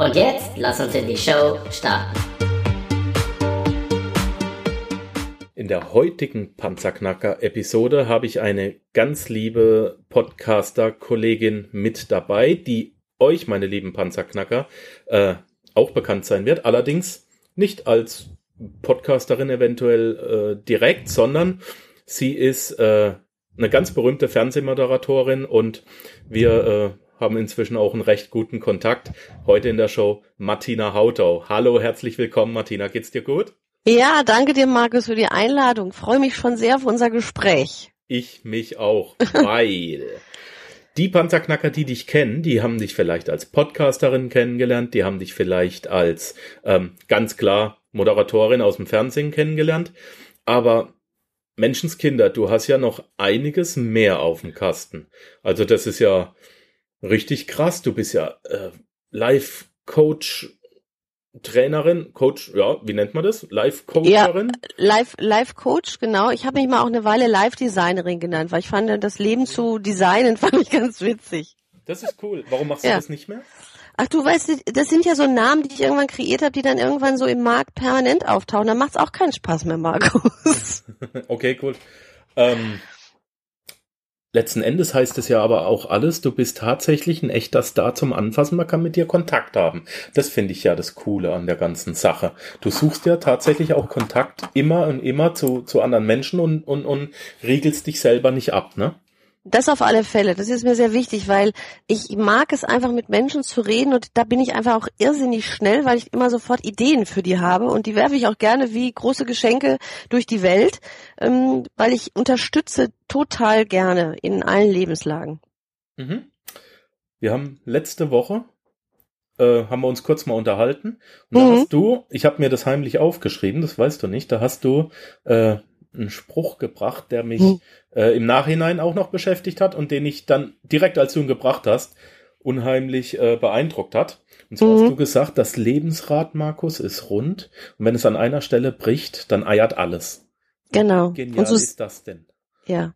Und jetzt lass uns in die Show starten. In der heutigen Panzerknacker-Episode habe ich eine ganz liebe Podcaster-Kollegin mit dabei, die euch, meine lieben Panzerknacker, äh, auch bekannt sein wird. Allerdings nicht als Podcasterin eventuell äh, direkt, sondern sie ist äh, eine ganz berühmte Fernsehmoderatorin und wir äh, haben inzwischen auch einen recht guten Kontakt. Heute in der Show Martina Hautau. Hallo, herzlich willkommen, Martina. Geht's dir gut? Ja, danke dir, Markus, für die Einladung. Freue mich schon sehr auf unser Gespräch. Ich mich auch, weil die Panzerknacker, die dich kennen, die haben dich vielleicht als Podcasterin kennengelernt, die haben dich vielleicht als ähm, ganz klar Moderatorin aus dem Fernsehen kennengelernt. Aber Menschenskinder, du hast ja noch einiges mehr auf dem Kasten. Also das ist ja richtig krass. Du bist ja äh, Live-Coach, Trainerin, Coach, ja, wie nennt man das? Live-Coacherin? Ja, Live, Live-Coach, genau. Ich habe mich mal auch eine Weile Live-Designerin genannt, weil ich fand, das Leben zu designen fand ich ganz witzig. Das ist cool. Warum machst du Ja. das nicht mehr? Ach du weißt, das sind ja so Namen, die ich irgendwann kreiert habe, die dann irgendwann so im Markt permanent auftauchen. Da macht's auch keinen Spaß mehr, Markus. Okay, cool. Ähm, letzten Endes heißt es ja aber auch alles, du bist tatsächlich ein echter Star zum Anfassen, man kann mit dir Kontakt haben. Das finde ich ja das Coole an der ganzen Sache. Du suchst ja tatsächlich auch Kontakt immer und immer zu, zu anderen Menschen und, und, und riegelst dich selber nicht ab, ne? Das auf alle Fälle. Das ist mir sehr wichtig, weil ich mag es einfach mit Menschen zu reden und da bin ich einfach auch irrsinnig schnell, weil ich immer sofort Ideen für die habe und die werfe ich auch gerne wie große Geschenke durch die Welt, ähm, weil ich unterstütze total gerne in allen Lebenslagen. Mhm. Wir haben letzte Woche äh, haben wir uns kurz mal unterhalten und da Mhm. hast du, ich habe mir das heimlich aufgeschrieben, das weißt du nicht, da hast du äh, einen Spruch gebracht, der mich Mhm. äh, im Nachhinein auch noch beschäftigt hat und den ich dann direkt, als du ihn gebracht hast, unheimlich äh, beeindruckt hat. Und zwar Mhm. hast du gesagt, das Lebensrad, Markus, ist rund und wenn es an einer Stelle bricht, dann eiert alles. Genau. Genial Und so, ist das denn? ja.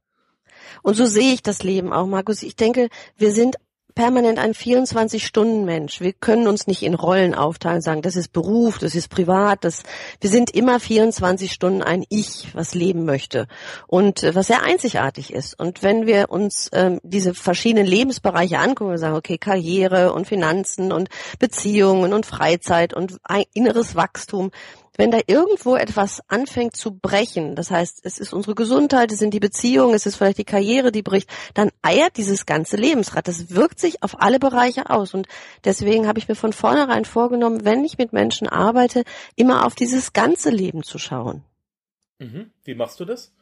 Und so sehe ich das Leben auch, Markus. Ich denke, wir sind permanent ein 24-Stunden-Mensch. Wir können uns nicht in Rollen aufteilen und sagen, das ist Beruf, das ist privat, das, wir sind immer 24 Stunden ein Ich, was leben möchte und äh, was sehr einzigartig ist. Und wenn wir uns ähm, diese verschiedenen Lebensbereiche angucken und sagen, okay, Karriere und Finanzen und Beziehungen und Freizeit und ein inneres Wachstum, wenn da irgendwo etwas anfängt zu brechen, das heißt, es ist unsere Gesundheit, es sind die Beziehungen, es ist vielleicht die Karriere, die bricht, dann eiert dieses ganze Lebensrad. Das wirkt sich auf alle Bereiche aus. Und deswegen habe ich mir von vornherein vorgenommen, wenn ich mit Menschen arbeite, immer auf dieses ganze Leben zu schauen. Mhm. Wie machst du das?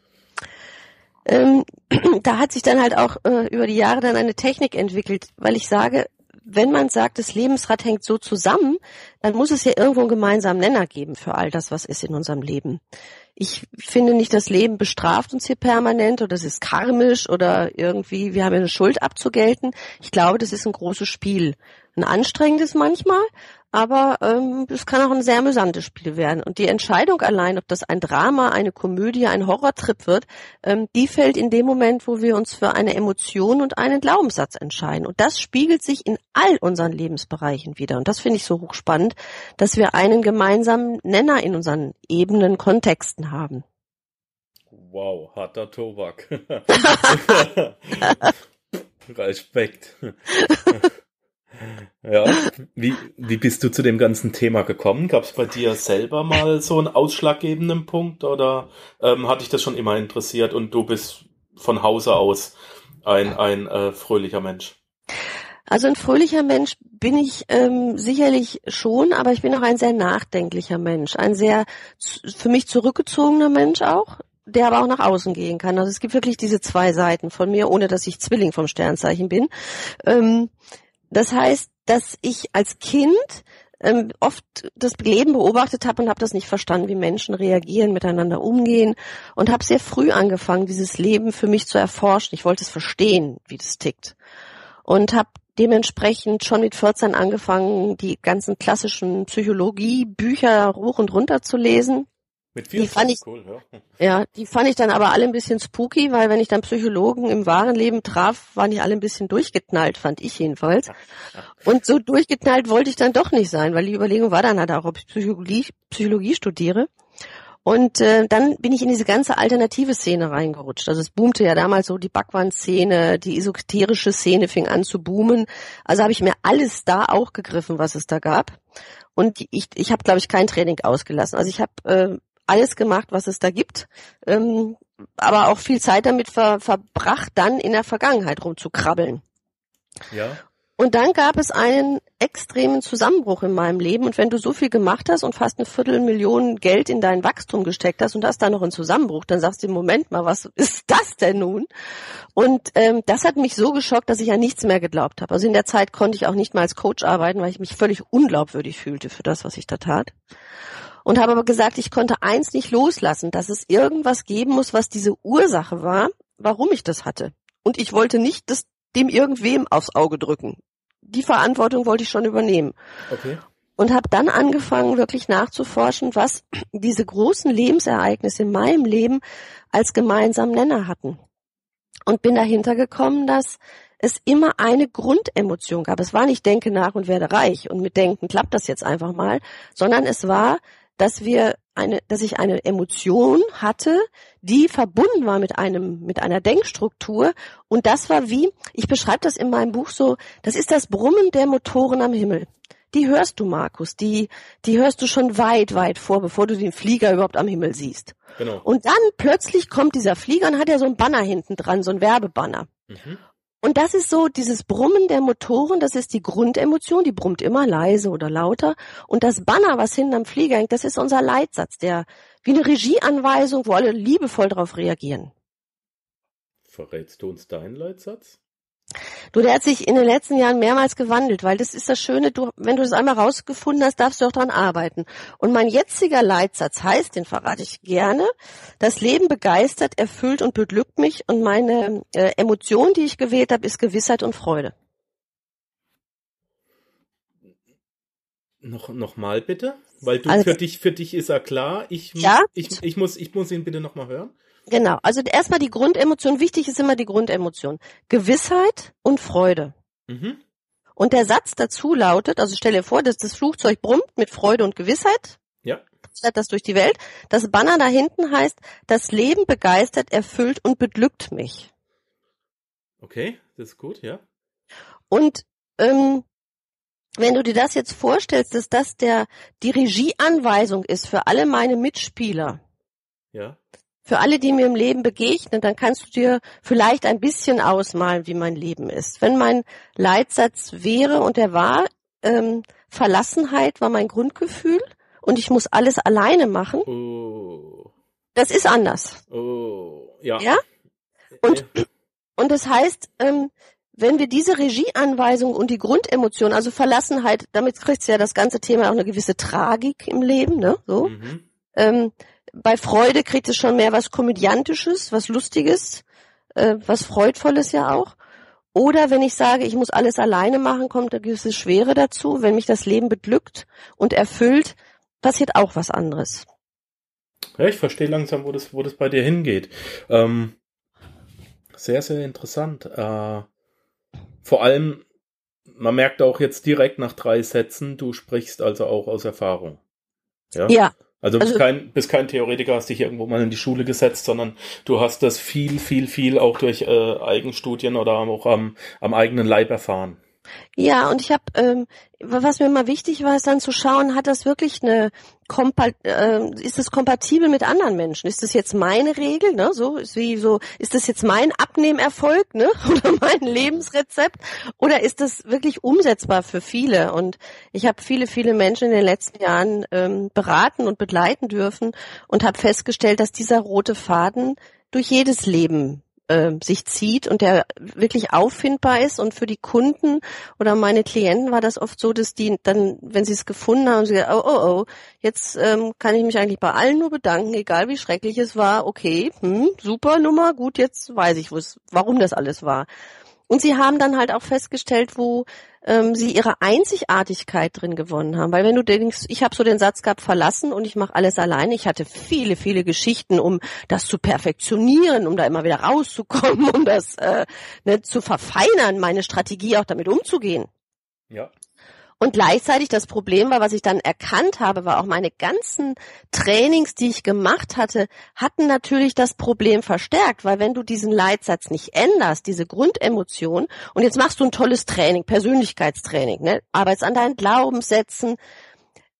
ähm, da hat sich dann halt auch äh, über die Jahre dann eine Technik entwickelt, weil ich sage, wenn man sagt, das Lebensrad hängt so zusammen, dann muss es ja irgendwo einen gemeinsamen Nenner geben für all das, was ist in unserem Leben. Ich finde nicht, das Leben bestraft uns hier permanent oder es ist karmisch oder irgendwie, wir haben eine Schuld abzugelten. Ich glaube, das ist ein großes Spiel. Ein anstrengendes manchmal, aber ähm, es kann auch ein sehr amüsantes Spiel werden. Und die Entscheidung allein, ob das ein Drama, eine Komödie, ein Horrortrip wird, ähm, die fällt in dem Moment, wo wir uns für eine Emotion und einen Glaubenssatz entscheiden. Und das spiegelt sich in all unseren Lebensbereichen wieder. Und das finde ich so hochspannend, dass wir einen gemeinsamen Nenner in unseren Ebenen, Kontexten haben. Wow, harter Tobak. Respekt. ja, wie, wie bist du zu dem ganzen Thema gekommen? Gab es bei dir selber mal so einen ausschlaggebenden Punkt oder ähm, hat dich das schon immer interessiert und du bist von Hause aus ein, ein äh, fröhlicher Mensch? Also ein fröhlicher Mensch bin ich ähm, sicherlich schon, aber ich bin auch ein sehr nachdenklicher Mensch, ein sehr für mich zurückgezogener Mensch auch, der aber auch nach außen gehen kann. Also es gibt wirklich diese zwei Seiten von mir, ohne dass ich Zwilling vom Sternzeichen bin. Ähm, Das heißt, dass ich als Kind ähm, oft das Leben beobachtet habe und habe das nicht verstanden, wie Menschen reagieren, miteinander umgehen und habe sehr früh angefangen, dieses Leben für mich zu erforschen. Ich wollte es verstehen, wie das tickt und habe dementsprechend schon mit 14 angefangen, die ganzen klassischen Psychologie-Bücher hoch und runter zu lesen Mit Die fand ich- cool, ja. ja, die fand ich dann aber alle ein bisschen spooky, weil wenn ich dann Psychologen im wahren Leben traf, waren die alle ein bisschen durchgeknallt, fand ich jedenfalls. Und so durchgeknallt wollte ich dann doch nicht sein, weil die Überlegung war dann halt auch, ob ich Psychologie, Psychologie studiere. Und äh, dann bin ich in diese ganze alternative Szene reingerutscht. Also es boomte ja damals so die Backwand-Szene, die esoterische Szene fing an zu boomen. Also habe ich mir alles da auch gegriffen, was es da gab. Und ich, ich habe, glaube ich, kein Training ausgelassen. Also ich habe äh, alles gemacht, was es da gibt, ähm, aber auch viel Zeit damit ver verbracht, dann in der Vergangenheit rumzukrabbeln. Ja. Und dann gab es einen extremen Zusammenbruch in meinem Leben. Und wenn du so viel gemacht hast und fast eine Viertelmillion Geld in dein Wachstum gesteckt hast und hast dann noch einen Zusammenbruch, dann sagst du, Moment mal, was ist das denn nun? Und ähm, das hat mich so geschockt, dass ich an nichts mehr geglaubt habe. Also in der Zeit konnte ich auch nicht mal als Coach arbeiten, weil ich mich völlig unglaubwürdig fühlte für das, was ich da tat. Und habe aber gesagt, ich konnte eins nicht loslassen, dass es irgendwas geben muss, was diese Ursache war, warum ich das hatte. Und ich wollte nicht das dem irgendwem aufs Auge drücken. Die Verantwortung wollte ich schon übernehmen Okay. und habe dann angefangen, wirklich nachzuforschen, was diese großen Lebensereignisse in meinem Leben als gemeinsamen Nenner hatten. Und bin dahinter gekommen, dass es immer eine Grundemotion gab. Es war nicht denke nach und werde reich und mit denken klappt das jetzt einfach mal, sondern es war, dass wir eine, dass ich eine Emotion hatte, die verbunden war mit einem, mit einer Denkstruktur. Und das war wie, ich beschreibe das in meinem Buch so, das ist das Brummen der Motoren am Himmel. Die hörst du, Markus, die, die hörst du schon weit, weit vor, bevor du den Flieger überhaupt am Himmel siehst. Genau. Und dann plötzlich kommt dieser Flieger und hat ja so ein Banner hinten dran, so ein Werbebanner. Mhm. Und das ist so dieses Brummen der Motoren, das ist die Grundemotion, die brummt immer leise oder lauter. Und das Banner, was hinten am Flieger hängt, das ist unser Leitsatz, der wie eine Regieanweisung, wo alle liebevoll darauf reagieren. Verrätst du uns deinen Leitsatz? Du, der hat sich in den letzten Jahren mehrmals gewandelt, weil das ist das Schöne, du, wenn du das einmal rausgefunden hast, darfst du auch dran arbeiten. Und mein jetziger Leitsatz heißt, den verrate ich gerne, das Leben begeistert, erfüllt und beglückt mich und meine äh, Emotion, die ich gewählt habe, ist Gewissheit und Freude. Noch, noch mal bitte? Weil du, Also- für dich, für dich ist er klar. Ich, muss- Ja. ich, ich muss, ich muss ihn bitte noch mal hören. Genau, also erstmal die Grundemotion, wichtig ist immer die Grundemotion. Gewissheit und Freude. Mhm. Und der Satz dazu lautet, also stell dir vor, dass das Flugzeug brummt mit Freude und Gewissheit, Ja. das durch die Welt. Das Banner da hinten heißt, das Leben begeistert, erfüllt und beglückt mich. Okay, das ist gut, ja. Und ähm, wenn du dir das jetzt vorstellst, dass das der die Regieanweisung ist für alle meine Mitspieler, Ja. Für alle, die mir im Leben begegnen, dann kannst du dir vielleicht ein bisschen ausmalen, wie mein Leben ist. Wenn mein Leitsatz wäre und er war, ähm, Verlassenheit war mein Grundgefühl und ich muss alles alleine machen, Oh. das ist anders. Oh. Ja. Ja? Und- Und das heißt, ähm, wenn wir diese Regieanweisung und die Grundemotion, also Verlassenheit, damit kriegt ja das ganze Thema auch eine gewisse Tragik im Leben, ne? So. Mhm. Ähm, bei Freude kriegt es schon mehr was Komödiantisches, was Lustiges, äh, was Freudvolles ja auch. Oder wenn ich sage, ich muss alles alleine machen, kommt eine gewisse Schwere dazu. Wenn mich das Leben beglückt und erfüllt, passiert auch was anderes. Ja, ich verstehe langsam, wo das, wo das bei dir hingeht. Ähm, sehr, sehr interessant. Äh, vor allem, man merkt auch jetzt direkt nach drei Sätzen, du sprichst also auch aus Erfahrung. Ja. Ja, Also, bist also- kein, bist kein Theoretiker, hast dich irgendwo mal in die Schule gesetzt, sondern du hast das viel, viel, viel auch durch äh, Eigenstudien oder auch am, am eigenen Leib erfahren. Ja, und ich habe, ähm, was mir immer wichtig war, ist dann zu schauen, hat das wirklich eine, Äh, ist es kompatibel mit anderen Menschen? Ist das jetzt meine Regel, ne? So ist wie so, ist das jetzt mein Abnehmerfolg, ne? Oder mein Lebensrezept? Oder ist das wirklich umsetzbar für viele? Und ich habe viele, viele Menschen in den letzten Jahren ähm, beraten und begleiten dürfen und habe festgestellt, dass dieser rote Faden durch jedes Leben äh, sich zieht und der wirklich auffindbar ist. Und für die Kunden oder meine Klienten war das oft so, dass die dann, wenn sie es gefunden haben, sie gesagt, oh, oh, oh, jetzt ähm, kann ich mich eigentlich bei allen nur bedanken, egal wie schrecklich es war. Okay, hm, super Nummer, gut, jetzt weiß ich, warum das alles war. Und sie haben dann halt auch festgestellt, wo ähm, sie ihre Einzigartigkeit drin gewonnen haben. Weil wenn du denkst, ich habe so den Satz gehabt, verlassen und ich mache alles alleine. Ich hatte viele, viele Geschichten, um das zu perfektionieren, um da immer wieder rauszukommen, um das äh, ne, zu verfeinern, meine Strategie auch damit umzugehen. Ja. Und gleichzeitig das Problem war, was ich dann erkannt habe, war auch meine ganzen Trainings, die ich gemacht hatte, hatten natürlich das Problem verstärkt, weil wenn du diesen Leitsatz nicht änderst, diese Grundemotion, und jetzt machst du ein tolles Training, Persönlichkeitstraining, ne, arbeitest an deinen Glaubenssätzen,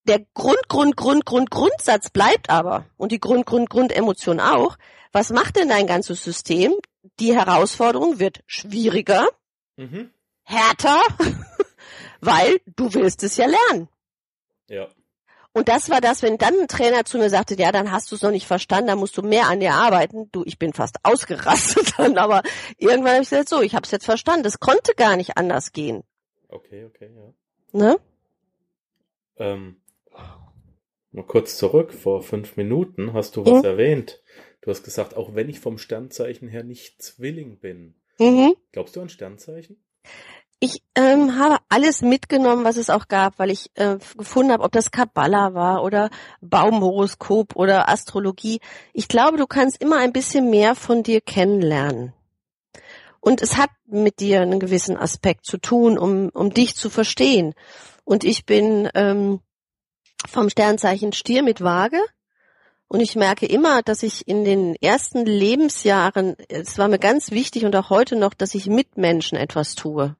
der Grund, Grund, Grund, Grund, Grundsatz bleibt aber und die Grund, Grund, Grundemotion auch. Was macht denn dein ganzes System? Die Herausforderung wird schwieriger, mhm. Härter, weil du willst es ja lernen. Ja. Und das war das, wenn dann ein Trainer zu mir sagte, ja, dann hast du es noch nicht verstanden, dann musst du mehr an dir arbeiten. Du, ich bin fast ausgerastet dann, aber irgendwann habe ich gesagt, so, ich habe es jetzt verstanden. Das konnte gar nicht anders gehen. Okay, okay, ja. Ne? Ähm, mal kurz zurück, vor fünf Minuten hast du was mhm. erwähnt. Du hast gesagt, auch wenn ich vom Sternzeichen her nicht Zwilling bin. Mhm. Glaubst du an Sternzeichen? Ich ähm, habe alles mitgenommen, was es auch gab, weil ich äh, gefunden habe, ob das Kabbala war oder Baumhoroskop oder Astrologie. Ich glaube, du kannst immer ein bisschen mehr von dir kennenlernen. Und es hat mit dir einen gewissen Aspekt zu tun, um, um dich zu verstehen. Und ich bin ähm, vom Sternzeichen Stier mit Waage. Und ich merke immer, dass ich in den ersten Lebensjahren, es war mir ganz wichtig und auch heute noch, dass ich mit Menschen etwas tue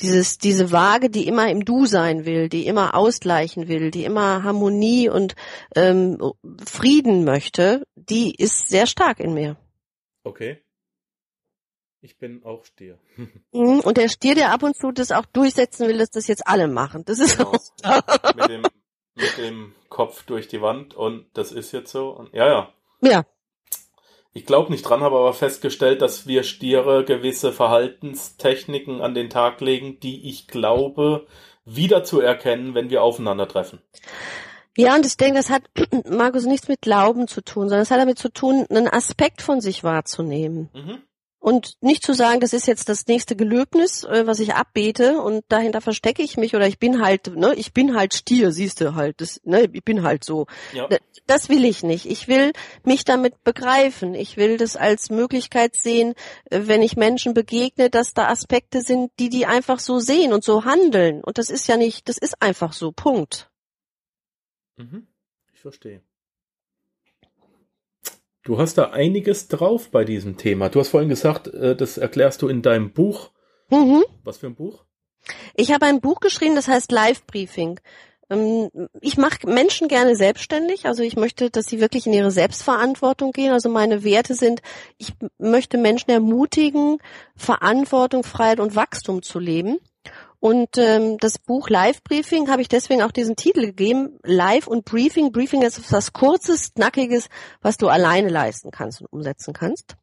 dieses, diese Waage, die immer im Du sein will, die immer ausgleichen will, die immer Harmonie und ähm, Frieden möchte, die ist sehr stark in mir. Okay. Ich bin auch Stier. Mhm, und der Stier, der ab und zu das auch durchsetzen will, dass das jetzt alle machen. Das ist genau. auch mit, dem, mit dem Kopf durch die Wand und das ist jetzt so. Und, ja, ja. Ja, ich glaube nicht dran, habe aber festgestellt, dass wir Stiere gewisse Verhaltenstechniken an den Tag legen, die ich glaube wieder zu erkennen, wenn wir aufeinandertreffen. Ja, und ich denke, das hat, Markus, nichts mit Glauben zu tun, sondern es hat damit zu tun, einen Aspekt von sich wahrzunehmen. Mhm und nicht zu sagen, das ist jetzt das nächste Gelöbnis, äh, was ich abbete und dahinter verstecke ich mich oder ich bin halt, ne, ich bin halt Stier, siehst du halt, das, ne, ich bin halt so. Ja. Das will ich nicht. Ich will mich damit begreifen. Ich will das als Möglichkeit sehen, äh, wenn ich Menschen begegne, dass da Aspekte sind, die die einfach so sehen und so handeln. Und das ist ja nicht, das ist einfach so. Punkt. Mhm. Ich verstehe. Du hast da einiges drauf bei diesem Thema. Du hast vorhin gesagt, äh, das erklärst du in deinem Buch. Mhm. Was für ein Buch? Ich habe ein Buch geschrieben, das heißt Live Briefing. Ähm, ich mache Menschen gerne selbstständig, also ich möchte, dass sie wirklich in ihre Selbstverantwortung gehen. Also meine Werte sind, ich möchte Menschen ermutigen, Verantwortung, Freiheit und Wachstum zu leben. Und ähm, das Buch Live Briefing habe ich deswegen auch diesen Titel gegeben. Live und Briefing. Briefing ist was Kurzes, Knackiges, was du alleine leisten kannst und umsetzen kannst.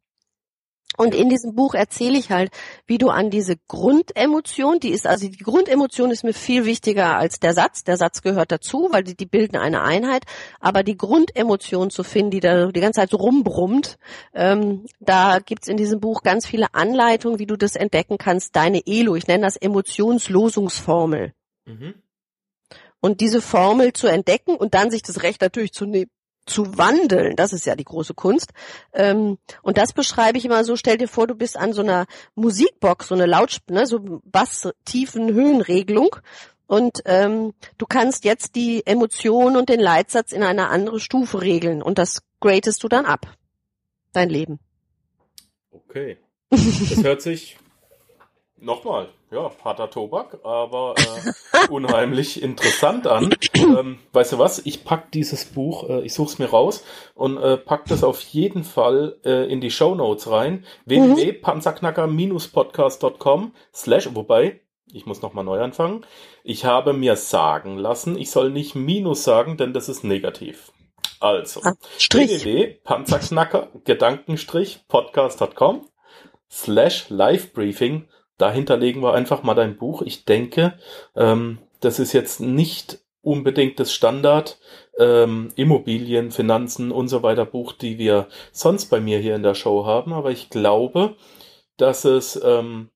Und in diesem Buch erzähle ich halt, wie du an diese Grundemotion, die ist, also die Grundemotion ist mir viel wichtiger als der Satz. Der Satz gehört dazu, weil die, die bilden eine Einheit. Aber die Grundemotion zu finden, die da die ganze Zeit so rumbrummt, ähm, da gibt's in diesem Buch ganz viele Anleitungen, wie du das entdecken kannst. Deine Elo, ich nenne das Emotionslosungsformel. Mhm. Und diese Formel zu entdecken und dann sich das Recht natürlich zu nehmen, zu wandeln, das ist ja die große Kunst. Ähm, und das beschreibe ich immer so, stell dir vor, du bist an so einer Musikbox, so eine Laut, ne, so Bass-Tiefen Höhenregelung und ähm, du kannst jetzt die Emotionen und den Leitsatz in eine andere Stufe regeln und das gradest du dann ab. Dein Leben. Okay. Das hört sich nochmal, ja, harter Tobak, aber äh, unheimlich interessant an. Ähm, weißt du was? Ich pack dieses Buch, äh, ich such's mir raus und äh, pack das auf jeden Fall äh, in die Show Notes rein. Mhm. www.panzerknacker-podcast.com slash, wobei, ich muss nochmal neu anfangen. Ich habe mir sagen lassen, ich soll nicht Minus sagen, denn das ist negativ. Also, Ah, Strich. www.panzerknacker, Gedankenstrich, podcast.com slash Live-Briefing. Dahinter legen wir einfach mal dein Buch. Ich denke, ähm, das ist jetzt nicht unbedingt das Standard ähm, Immobilien, Finanzen und so weiter Buch, die wir sonst bei mir hier in der Show haben. Aber ich glaube, dass es ähm,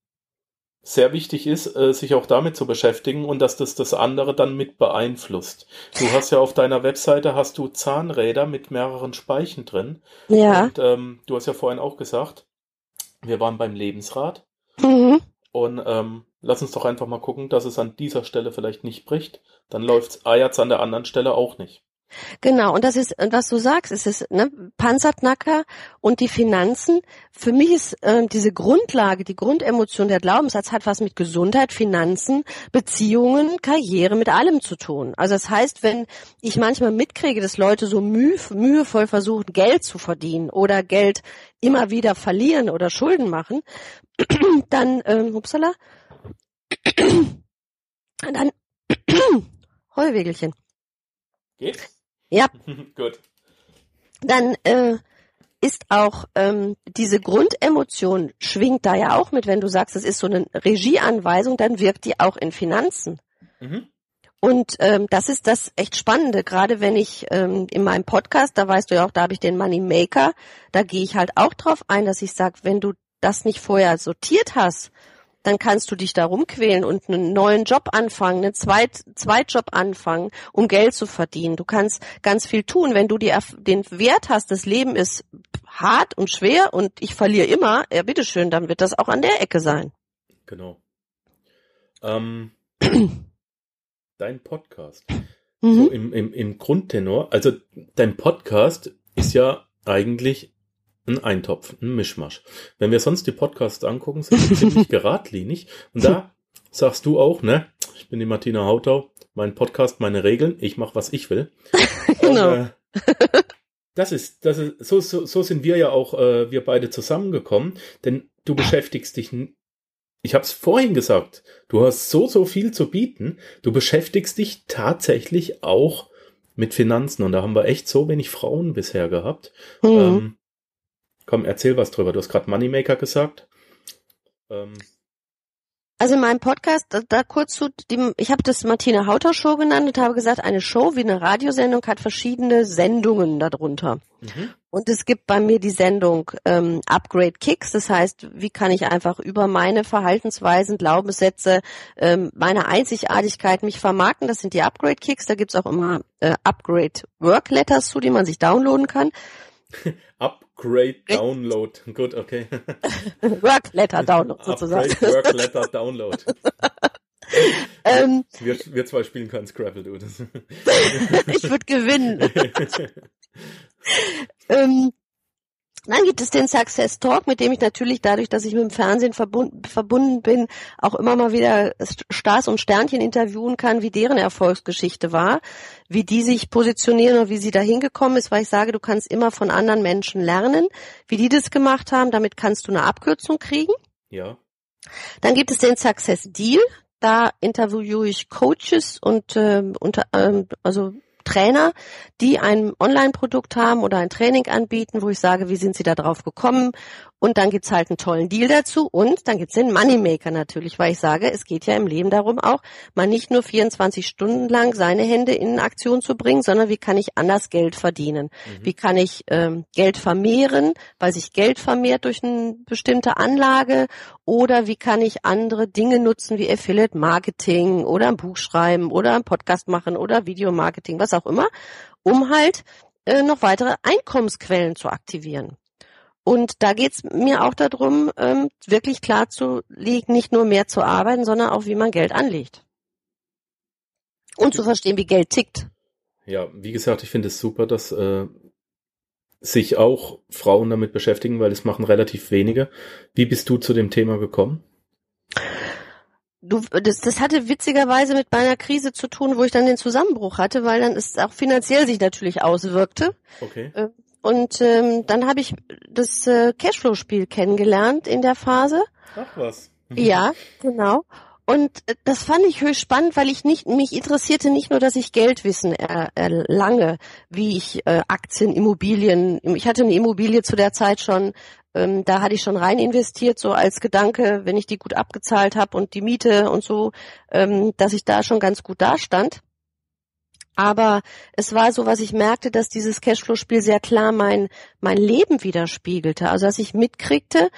sehr wichtig ist, äh, sich auch damit zu beschäftigen und dass das das andere dann mit beeinflusst. Du hast ja auf deiner Webseite hast du Zahnräder mit mehreren Speichen drin. Ja. Und ähm, du hast ja vorhin auch gesagt, wir waren beim Lebensrat Mhm. und ähm, lass uns doch einfach mal gucken, dass es an dieser Stelle vielleicht nicht bricht. Dann läuft's jetzt an der anderen Stelle auch nicht. Genau, und das ist, was du sagst, ist es, ne, Panzerknacker und die Finanzen. Für mich ist ähm, diese Grundlage, die Grundemotion, der Glaubenssatz hat was mit Gesundheit, Finanzen, Beziehungen, Karriere, mit allem zu tun. Also das heißt, wenn ich manchmal mitkriege, dass Leute so müh, mühevoll versuchen, Geld zu verdienen oder Geld immer wieder verlieren oder Schulden machen, dann, ähm, upsala, dann, Heuwegelchen. Geht's? Ja. Gut. dann äh, ist auch ähm, diese Grundemotion schwingt da ja auch mit, wenn du sagst, es ist so eine Regieanweisung, dann wirkt die auch in Finanzen. Mhm. Und ähm, das ist das echt Spannende, gerade wenn ich ähm, in meinem Podcast, da weißt du ja auch, da habe ich den Money Maker, da gehe ich halt auch drauf ein, dass ich sage, wenn du das nicht vorher sortiert hast, dann kannst du dich da rumquälen und einen neuen Job anfangen, einen Zweit Zweitjob anfangen, um Geld zu verdienen. Du kannst ganz viel tun, wenn du die, den Wert hast, das Leben ist hart und schwer und ich verliere immer, ja bitteschön, dann wird das auch an der Ecke sein. Genau. Ähm, dein Podcast. Mhm. So im, im, im Grundtenor, also dein Podcast ist ja eigentlich ein Eintopf, ein Mischmasch. Wenn wir sonst die Podcasts angucken, sind die ziemlich geradlinig. Und da sagst du auch, ne? Ich bin die Martina Hautau, mein Podcast, meine Regeln, ich mache, was ich will. Genau. Und, äh, das ist, das ist, so, so, so sind wir ja auch, äh, wir beide zusammengekommen, denn du beschäftigst dich, ich habe es vorhin gesagt, du hast so, so viel zu bieten, du beschäftigst dich tatsächlich auch mit Finanzen und da haben wir echt so wenig Frauen bisher gehabt. Mhm. Ähm, komm, erzähl was drüber. Du hast gerade Moneymaker gesagt. Ähm, Also in meinem Podcast, da, da kurz zu, dem, ich habe das Martina Hauter Show genannt und habe gesagt, eine Show wie eine Radiosendung hat verschiedene Sendungen darunter. mhm. Und es gibt bei mir die Sendung ähm, Upgrade Kicks, das heißt, wie kann ich einfach über meine Verhaltensweisen, Glaubenssätze, ähm, meine Einzigartigkeit mich vermarkten. Das sind die Upgrade Kicks. Da gibt's auch immer äh, Upgrade Work Letters zu, die man sich downloaden kann. Upgrade Download. Gut, okay. Work Letter Download sozusagen. Upgrade Work Letter Download. ähm, Wir, wir zwei spielen kein Scrabble, du. Ich würde gewinnen. ähm, dann gibt es den Success Talk, mit dem ich natürlich dadurch, dass ich mit dem Fernsehen verbunden, verbunden bin, auch immer mal wieder Stars und Sternchen interviewen kann, wie deren Erfolgsgeschichte war, wie die sich positionieren und wie sie da hingekommen ist, weil ich sage, du kannst immer von anderen Menschen lernen, wie die das gemacht haben, damit kannst du eine Abkürzung kriegen. ja. Dann gibt es den Success Deal. Da interviewe ich Coaches und ähm, unter, ähm, also Trainer, die ein Online-Produkt haben oder ein Training anbieten, wo ich sage, wie sind sie da drauf gekommen? Und dann gibt's halt einen tollen Deal dazu und dann gibt's den Moneymaker natürlich, weil ich sage, es geht ja im Leben darum auch, mal nicht nur 24 Stunden lang seine Hände in Aktion zu bringen, sondern wie kann ich anders Geld verdienen? Mhm. Wie kann ich ähm, Geld vermehren, weil sich Geld vermehrt durch eine bestimmte Anlage? Oder wie kann ich andere Dinge nutzen wie Affiliate Marketing oder ein Buch schreiben oder ein Podcast machen oder Videomarketing, was auch immer, um halt äh, noch weitere Einkommensquellen zu aktivieren. Und da geht's mir auch darum, ähm, wirklich klar zu legen, nicht nur mehr zu arbeiten, sondern auch, wie man Geld anlegt. Und zu verstehen, wie Geld tickt. Ja, wie gesagt, ich finde es super, dass äh, sich auch Frauen damit beschäftigen, weil es machen relativ wenige. Wie bist du zu dem Thema gekommen? Du, das, das hatte witzigerweise mit meiner Krise zu tun, wo ich dann den Zusammenbruch hatte, weil dann es auch finanziell sich natürlich auswirkte. Okay. Und ähm, dann habe ich das äh, Cashflow-Spiel kennengelernt in der Phase. Ach was. Mhm. Ja, genau. Und äh, das fand ich höchst spannend, weil ich nicht, mich interessierte nicht nur, dass ich Geldwissen er, erlange, wie ich äh, Aktien, Immobilien, ich hatte eine Immobilie zu der Zeit schon, ähm, da hatte ich schon rein investiert, so als Gedanke, wenn ich die gut abgezahlt habe und die Miete und so, ähm, dass ich da schon ganz gut dastand. Aber es war so, was ich merkte, dass dieses Cashflow-Spiel sehr klar mein, mein Leben widerspiegelte. Also, dass ich mitkriegte,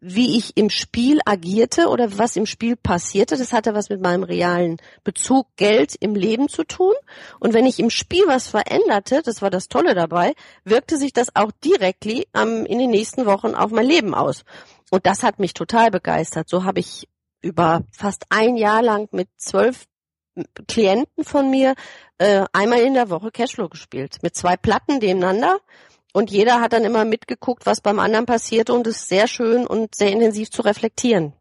wie ich im Spiel agierte oder was im Spiel passierte. Das hatte was mit meinem realen Bezug Geld im Leben zu tun. Und wenn ich im Spiel was veränderte, das war das Tolle dabei, wirkte sich das auch direkt ähm, in den nächsten Wochen auf mein Leben aus. Und das hat mich total begeistert. So habe ich über fast ein Jahr lang mit zwölf Klienten von mir äh, einmal in der Woche Cashflow gespielt. Mit zwei Platten nebeneinander. Und jeder hat dann immer mitgeguckt, was beim anderen passierte und es sehr schön und sehr intensiv zu reflektieren.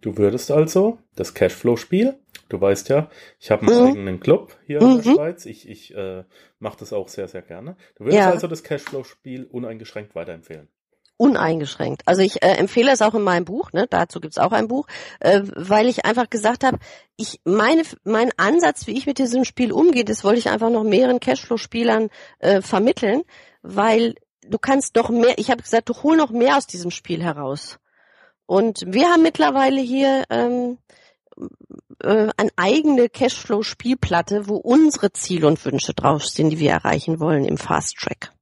Du würdest also das Cashflow-Spiel, du weißt ja, ich habe einen mhm. eigenen Club hier mhm. in der mhm. Schweiz, ich, ich äh, mache das auch sehr, sehr gerne. Du würdest ja. also das Cashflow-Spiel uneingeschränkt weiterempfehlen uneingeschränkt. Also ich äh, empfehle es auch in meinem Buch, ne, dazu gibt's auch ein Buch, äh, weil ich einfach gesagt habe, ich meine, mein Ansatz, wie ich mit diesem Spiel umgehe, das wollte ich einfach noch mehreren Cashflow-Spielern äh, vermitteln, weil du kannst doch mehr, ich habe gesagt, du hol noch mehr aus diesem Spiel heraus. Und wir haben mittlerweile hier ähm, äh, eine eigene Cashflow-Spielplatte, wo unsere Ziele und Wünsche drauf sind, die wir erreichen wollen im Fast Track.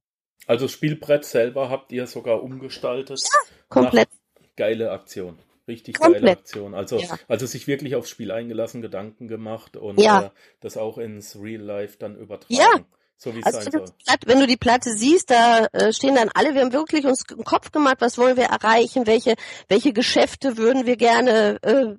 Also Spielbrett selber habt ihr sogar umgestaltet. Ja, komplett. Geile Aktion. Richtig komplett. geile Aktion. Also, ja. also sich wirklich aufs Spiel eingelassen, Gedanken gemacht und ja. äh, das auch ins Real Life dann übertragen. Ja. So wie es also sein soll. Platte, wenn du die Platte siehst, da äh, stehen dann alle, wir haben wirklich uns im Kopf gemacht, was wollen wir erreichen, welche, welche Geschäfte würden wir gerne äh,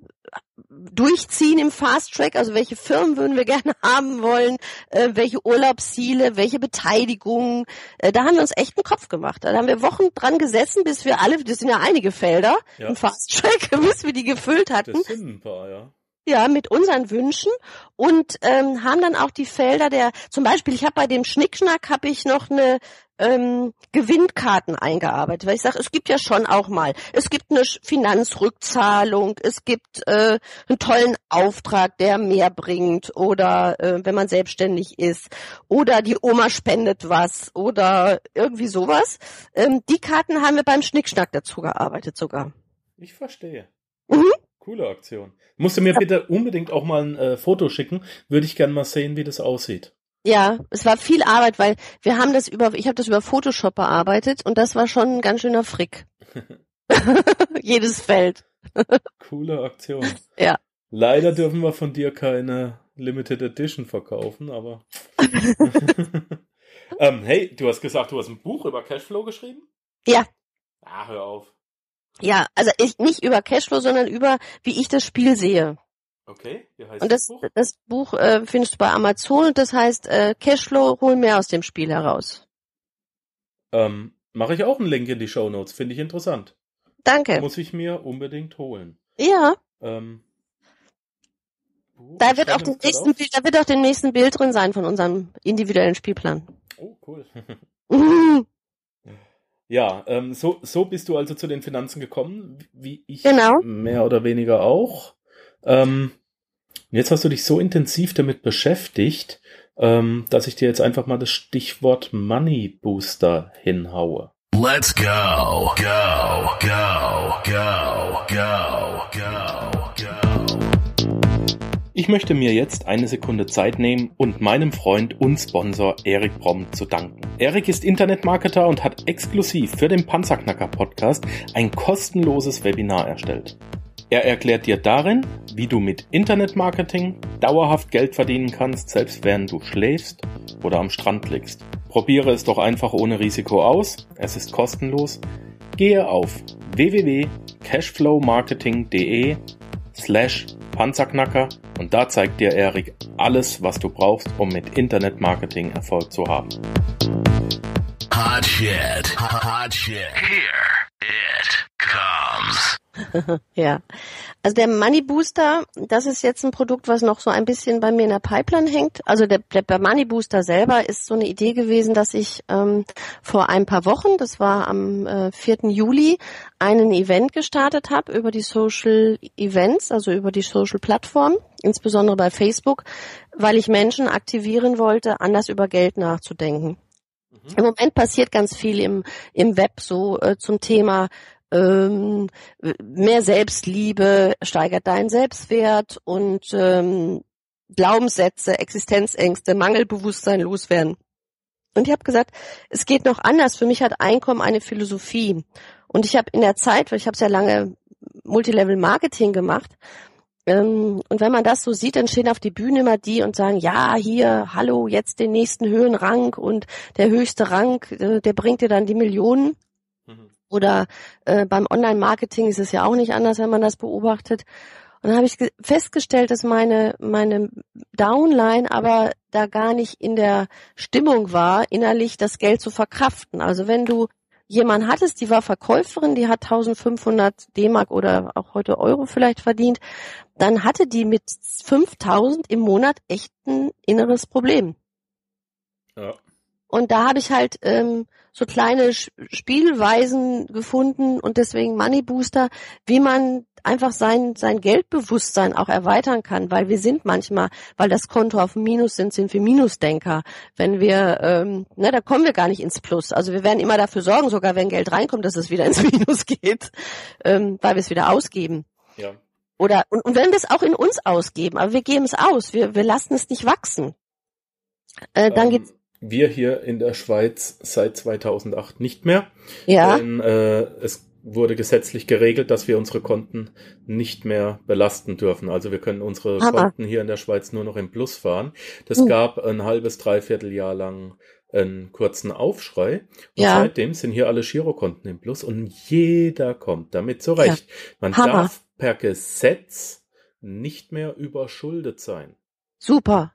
durchziehen im Fast Track, also welche Firmen würden wir gerne haben wollen, äh, welche Urlaubsziele, welche Beteiligungen. Äh, da haben wir uns echt einen Kopf gemacht. Da haben wir Wochen dran gesessen, bis wir alle, das sind ja einige Felder ja. im Fast Track, bis wir die gefüllt hatten. Das sind ein paar, ja. Ja, mit unseren Wünschen und ähm, haben dann auch die Felder der, zum Beispiel, ich habe bei dem Schnickschnack habe ich noch eine ähm, Gewinnkarten eingearbeitet, weil ich sage, es gibt ja schon auch mal, es gibt eine Finanzrückzahlung, es gibt äh, einen tollen Auftrag, der mehr bringt oder äh, wenn man selbstständig ist oder die Oma spendet was oder irgendwie sowas. Ähm, die Karten haben wir beim Schnickschnack dazu gearbeitet sogar. Ich verstehe. Mhm. Coole Aktion. Musst du mir bitte unbedingt auch mal ein äh, Foto schicken. Würde ich gerne mal sehen, wie das aussieht. Ja, es war viel Arbeit, weil wir haben das über, ich habe das über Photoshop bearbeitet und das war schon ein ganz schöner Frick. Jedes Feld. Coole Aktion. Ja. Leider dürfen wir von dir keine Limited Edition verkaufen, aber. ähm, hey, du hast gesagt, du hast ein Buch über Cashflow geschrieben? Ja. Ah, hör auf. Ja, also ich, nicht über Cashflow, sondern über, wie ich das Spiel sehe. Okay, wie heißt und das, das Buch? Das Buch äh, findest du bei Amazon und das heißt äh, Cashflow, hol mehr aus dem Spiel heraus. Ähm, Mache ich auch einen Link in die Show Notes, finde ich interessant. Danke. Muss ich mir unbedingt holen. Ja. Ähm, da wird auch den nächsten Bild, da wird auch den nächsten Bild drin sein von unserem individuellen Spielplan. Oh, cool. ja, ähm, so, so bist du also zu den Finanzen gekommen, wie ich genau. mehr oder weniger auch. Ähm, jetzt hast du dich so intensiv damit beschäftigt, ähm, dass ich dir jetzt einfach mal das Stichwort Money Booster hinhaue. Let's go, go, go, go, go, go, go. Ich möchte mir jetzt eine Sekunde Zeit nehmen und meinem Freund und Sponsor Erik Bromm zu danken. Erik ist Internetmarketer und hat exklusiv für den Panzerknacker Podcast ein kostenloses Webinar erstellt. Er erklärt dir darin, wie du mit Internetmarketing dauerhaft Geld verdienen kannst, selbst während du schläfst oder am Strand liegst. Probiere es doch einfach ohne Risiko aus. Es ist kostenlos. Gehe auf www.cashflowmarketing.de slash Panzerknacker und da zeigt dir Erik alles, was du brauchst, um mit Internetmarketing Erfolg zu haben. Hot shit. Hot shit. Here it comes. ja. Also der Money Booster, das ist jetzt ein Produkt, was noch so ein bisschen bei mir in der Pipeline hängt. Also der, der Money Booster selber ist so eine Idee gewesen, dass ich ähm, vor ein paar Wochen, das war am äh, 4. Juli, einen Event gestartet habe über die Social Events, also über die Social Plattform, insbesondere bei Facebook, weil ich Menschen aktivieren wollte, anders über Geld nachzudenken. Mhm. Im Moment passiert ganz viel im, im Web so äh, zum Thema ähm, mehr Selbstliebe steigert deinen Selbstwert und ähm, Glaubenssätze, Existenzängste, Mangelbewusstsein loswerden. Und ich habe gesagt, es geht noch anders. Für mich hat Einkommen eine Philosophie. Und ich habe in der Zeit, weil ich habe sehr lange Multilevel Marketing gemacht, ähm, und wenn man das so sieht, dann stehen auf die Bühne immer die und sagen, ja, hier, hallo, jetzt den nächsten Höhenrang und der höchste Rang, äh, der bringt dir dann die Millionen. Mhm. Oder äh, beim Online-Marketing ist es ja auch nicht anders, wenn man das beobachtet. Und dann habe ich festgestellt, dass meine, meine Downline aber da gar nicht in der Stimmung war, innerlich das Geld zu verkraften. Also wenn du jemand hattest, die war Verkäuferin, die hat 1500 D-Mark oder auch heute Euro vielleicht verdient, dann hatte die mit 5000 im Monat echt ein inneres Problem. Ja. Und da habe ich halt ähm, so kleine Spielweisen gefunden und deswegen Money Booster, wie man einfach sein, sein Geldbewusstsein auch erweitern kann, weil wir sind manchmal, weil das Konto auf dem Minus sind, sind wir Minusdenker. Wenn wir, ähm, ne, da kommen wir gar nicht ins Plus. Also wir werden immer dafür sorgen, sogar wenn Geld reinkommt, dass es wieder ins Minus geht, ähm, weil wir es wieder ausgeben. Ja. Oder und, und wenn wir es auch in uns ausgeben, aber wir geben es aus, wir, wir lassen es nicht wachsen. Äh, dann ähm, geht's wir hier in der Schweiz seit 2008 nicht mehr. Ja. Denn äh, es wurde gesetzlich geregelt, dass wir unsere Konten nicht mehr belasten dürfen. Also wir können unsere Hammer. Konten hier in der Schweiz nur noch im Plus fahren. Das hm. gab ein halbes, dreiviertel Jahr lang einen kurzen Aufschrei. Und ja. seitdem sind hier alle Girokonten im Plus und jeder kommt damit zurecht. Ja. Man Hammer. darf per Gesetz nicht mehr überschuldet sein. Super.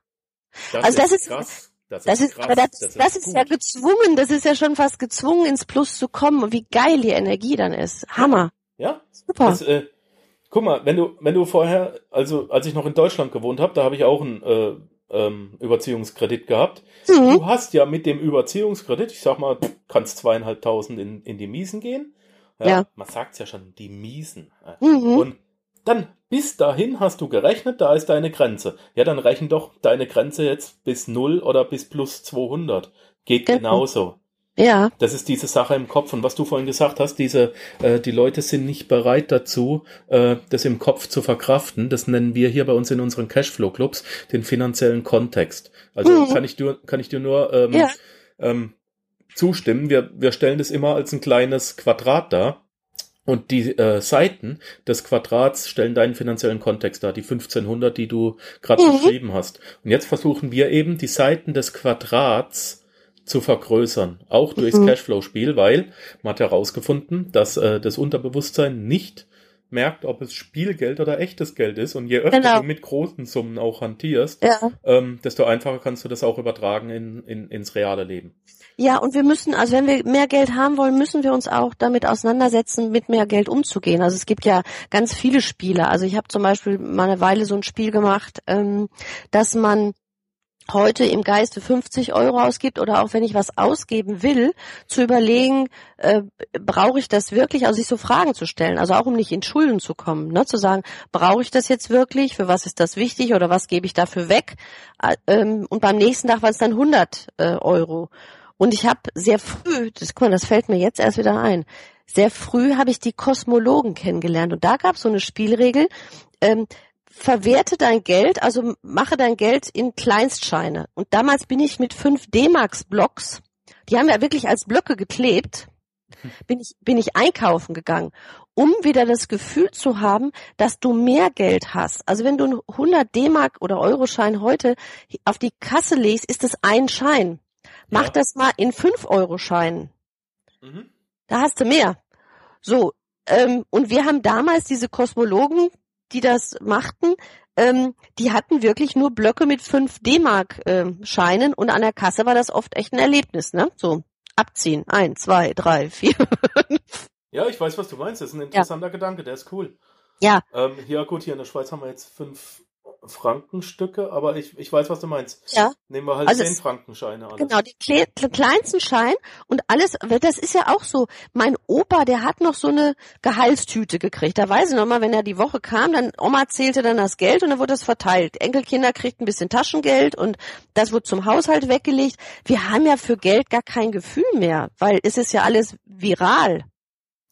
Das also das ist, krass. Das, das ist, krass, das, das, das ist, ist ja gezwungen, das ist ja schon fast gezwungen, ins Plus zu kommen. Und wie geil die Energie dann ist. Hammer. Ja. Super. Äh, guck mal, wenn du, wenn du vorher, also als ich noch in Deutschland gewohnt habe, da habe ich auch einen äh, ähm, Überziehungskredit gehabt. Mhm. Du hast ja mit dem Überziehungskredit, ich sag mal, kannst zweieinhalbtausend in, in die Miesen gehen. Ja, ja. Man sagt's ja schon, die Miesen. Mhm. Und dann bis dahin hast du gerechnet, da ist deine Grenze. Ja, dann rechnen doch deine Grenze jetzt bis 0 oder bis plus 200. Geht genau. genauso. Ja. Das ist diese Sache im Kopf. Und was du vorhin gesagt hast, diese, äh, die Leute sind nicht bereit dazu, äh, das im Kopf zu verkraften. Das nennen wir hier bei uns in unseren Cashflow-Clubs den finanziellen Kontext. Also mhm. kann ich dir, kann ich dir nur ähm, ja. ähm, zustimmen. Wir, wir stellen das immer als ein kleines Quadrat dar. Und die äh, Seiten des Quadrats stellen deinen finanziellen Kontext dar, die 1500, die du gerade mhm. beschrieben hast. Und jetzt versuchen wir eben, die Seiten des Quadrats zu vergrößern, auch durchs mhm. Cashflow-Spiel, weil man hat herausgefunden, dass äh, das Unterbewusstsein nicht merkt, ob es Spielgeld oder echtes Geld ist. Und je öfter genau. du mit großen Summen auch hantierst, ja. ähm, desto einfacher kannst du das auch übertragen in, in, ins reale Leben. Ja, und wir müssen, also wenn wir mehr Geld haben wollen, müssen wir uns auch damit auseinandersetzen, mit mehr Geld umzugehen. Also es gibt ja ganz viele Spiele. Also ich habe zum Beispiel mal eine Weile so ein Spiel gemacht, ähm, dass man heute im Geiste 50 Euro ausgibt oder auch wenn ich was ausgeben will, zu überlegen, äh, brauche ich das wirklich, also sich so Fragen zu stellen, also auch um nicht in Schulden zu kommen, ne, zu sagen, brauche ich das jetzt wirklich, für was ist das wichtig oder was gebe ich dafür weg? Äh, ähm, und beim nächsten Tag waren es dann 100 äh, Euro und ich habe sehr früh, das, guck mal, das fällt mir jetzt erst wieder ein, sehr früh habe ich die Kosmologen kennengelernt. Und da gab es so eine Spielregel, ähm, verwerte dein Geld, also mache dein Geld in Kleinstscheine. Und damals bin ich mit fünf D-Max-Blocks, die haben ja wirklich als Blöcke geklebt, bin ich, bin ich einkaufen gegangen, um wieder das Gefühl zu haben, dass du mehr Geld hast. Also wenn du einen 100 D-Mark oder Euro-Schein heute auf die Kasse legst, ist es ein Schein. Mach ja. das mal in 5-Euro-Scheinen. Mhm. Da hast du mehr. So, ähm, und wir haben damals diese Kosmologen, die das machten, ähm, die hatten wirklich nur Blöcke mit 5 D-Mark-Scheinen ähm, und an der Kasse war das oft echt ein Erlebnis, ne? So, abziehen. Eins, zwei, drei, vier, Ja, ich weiß, was du meinst. Das ist ein interessanter ja. Gedanke, der ist cool. Ja. Ähm, ja gut, hier in der Schweiz haben wir jetzt fünf Frankenstücke, aber ich, ich weiß, was du meinst. Ja. Nehmen wir halt Also zehn Frankenscheine. Alles. Genau, den kle kleinsten Schein und alles, das ist ja auch so. Mein Opa, der hat noch so eine Gehaltstüte gekriegt. Da weiß ich noch mal, wenn er die Woche kam, dann Oma zählte dann das Geld und dann wurde das verteilt. Enkelkinder kriegten ein bisschen Taschengeld und das wurde zum Haushalt weggelegt. Wir haben ja für Geld gar kein Gefühl mehr, weil es ist ja alles viral.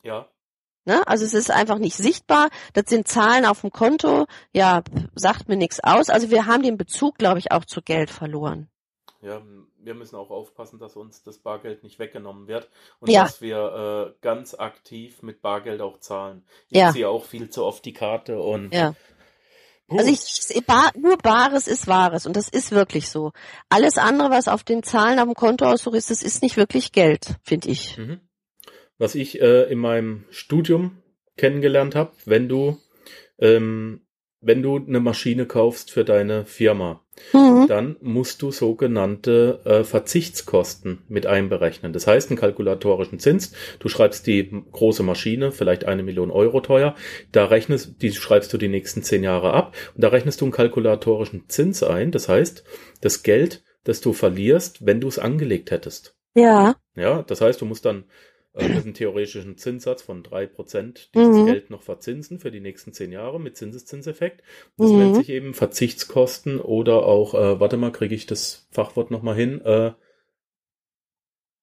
Ja. Ne? Also es ist einfach nicht sichtbar. Das sind Zahlen auf dem Konto. Ja, sagt mir nichts aus. Also wir haben den Bezug, glaube ich, auch zu Geld verloren. Ja, wir müssen auch aufpassen, dass uns das Bargeld nicht weggenommen wird und Ja. dass wir äh, ganz aktiv mit Bargeld auch zahlen. Ich Ja. ziehe auch viel zu oft die Karte und Ja. Also ich, bar, nur Bares ist Wahres und das ist wirklich so. Alles andere, was auf den Zahlen auf dem Kontoauszug ist, das ist nicht wirklich Geld, finde ich. Mhm. Was ich äh, in meinem Studium kennengelernt habe, wenn du ähm, wenn du eine Maschine kaufst für deine Firma, Mhm. dann musst du sogenannte äh, Verzichtskosten mit einberechnen. Das heißt, einen kalkulatorischen Zins. Du schreibst die große Maschine, vielleicht eine Million Euro teuer. Da rechnest, die schreibst du die nächsten zehn Jahre ab und da rechnest du einen kalkulatorischen Zins ein. Das heißt, das Geld, das du verlierst, wenn du es angelegt hättest. Ja, Ja, das heißt, du musst dann äh, mit einem theoretischen Zinssatz von drei Prozent dieses Mhm. Geld noch verzinsen für die nächsten zehn Jahre mit Zinseszinseffekt. Das Mhm. nennt sich eben Verzichtskosten oder auch, äh, warte mal, kriege ich das Fachwort nochmal hin? Äh,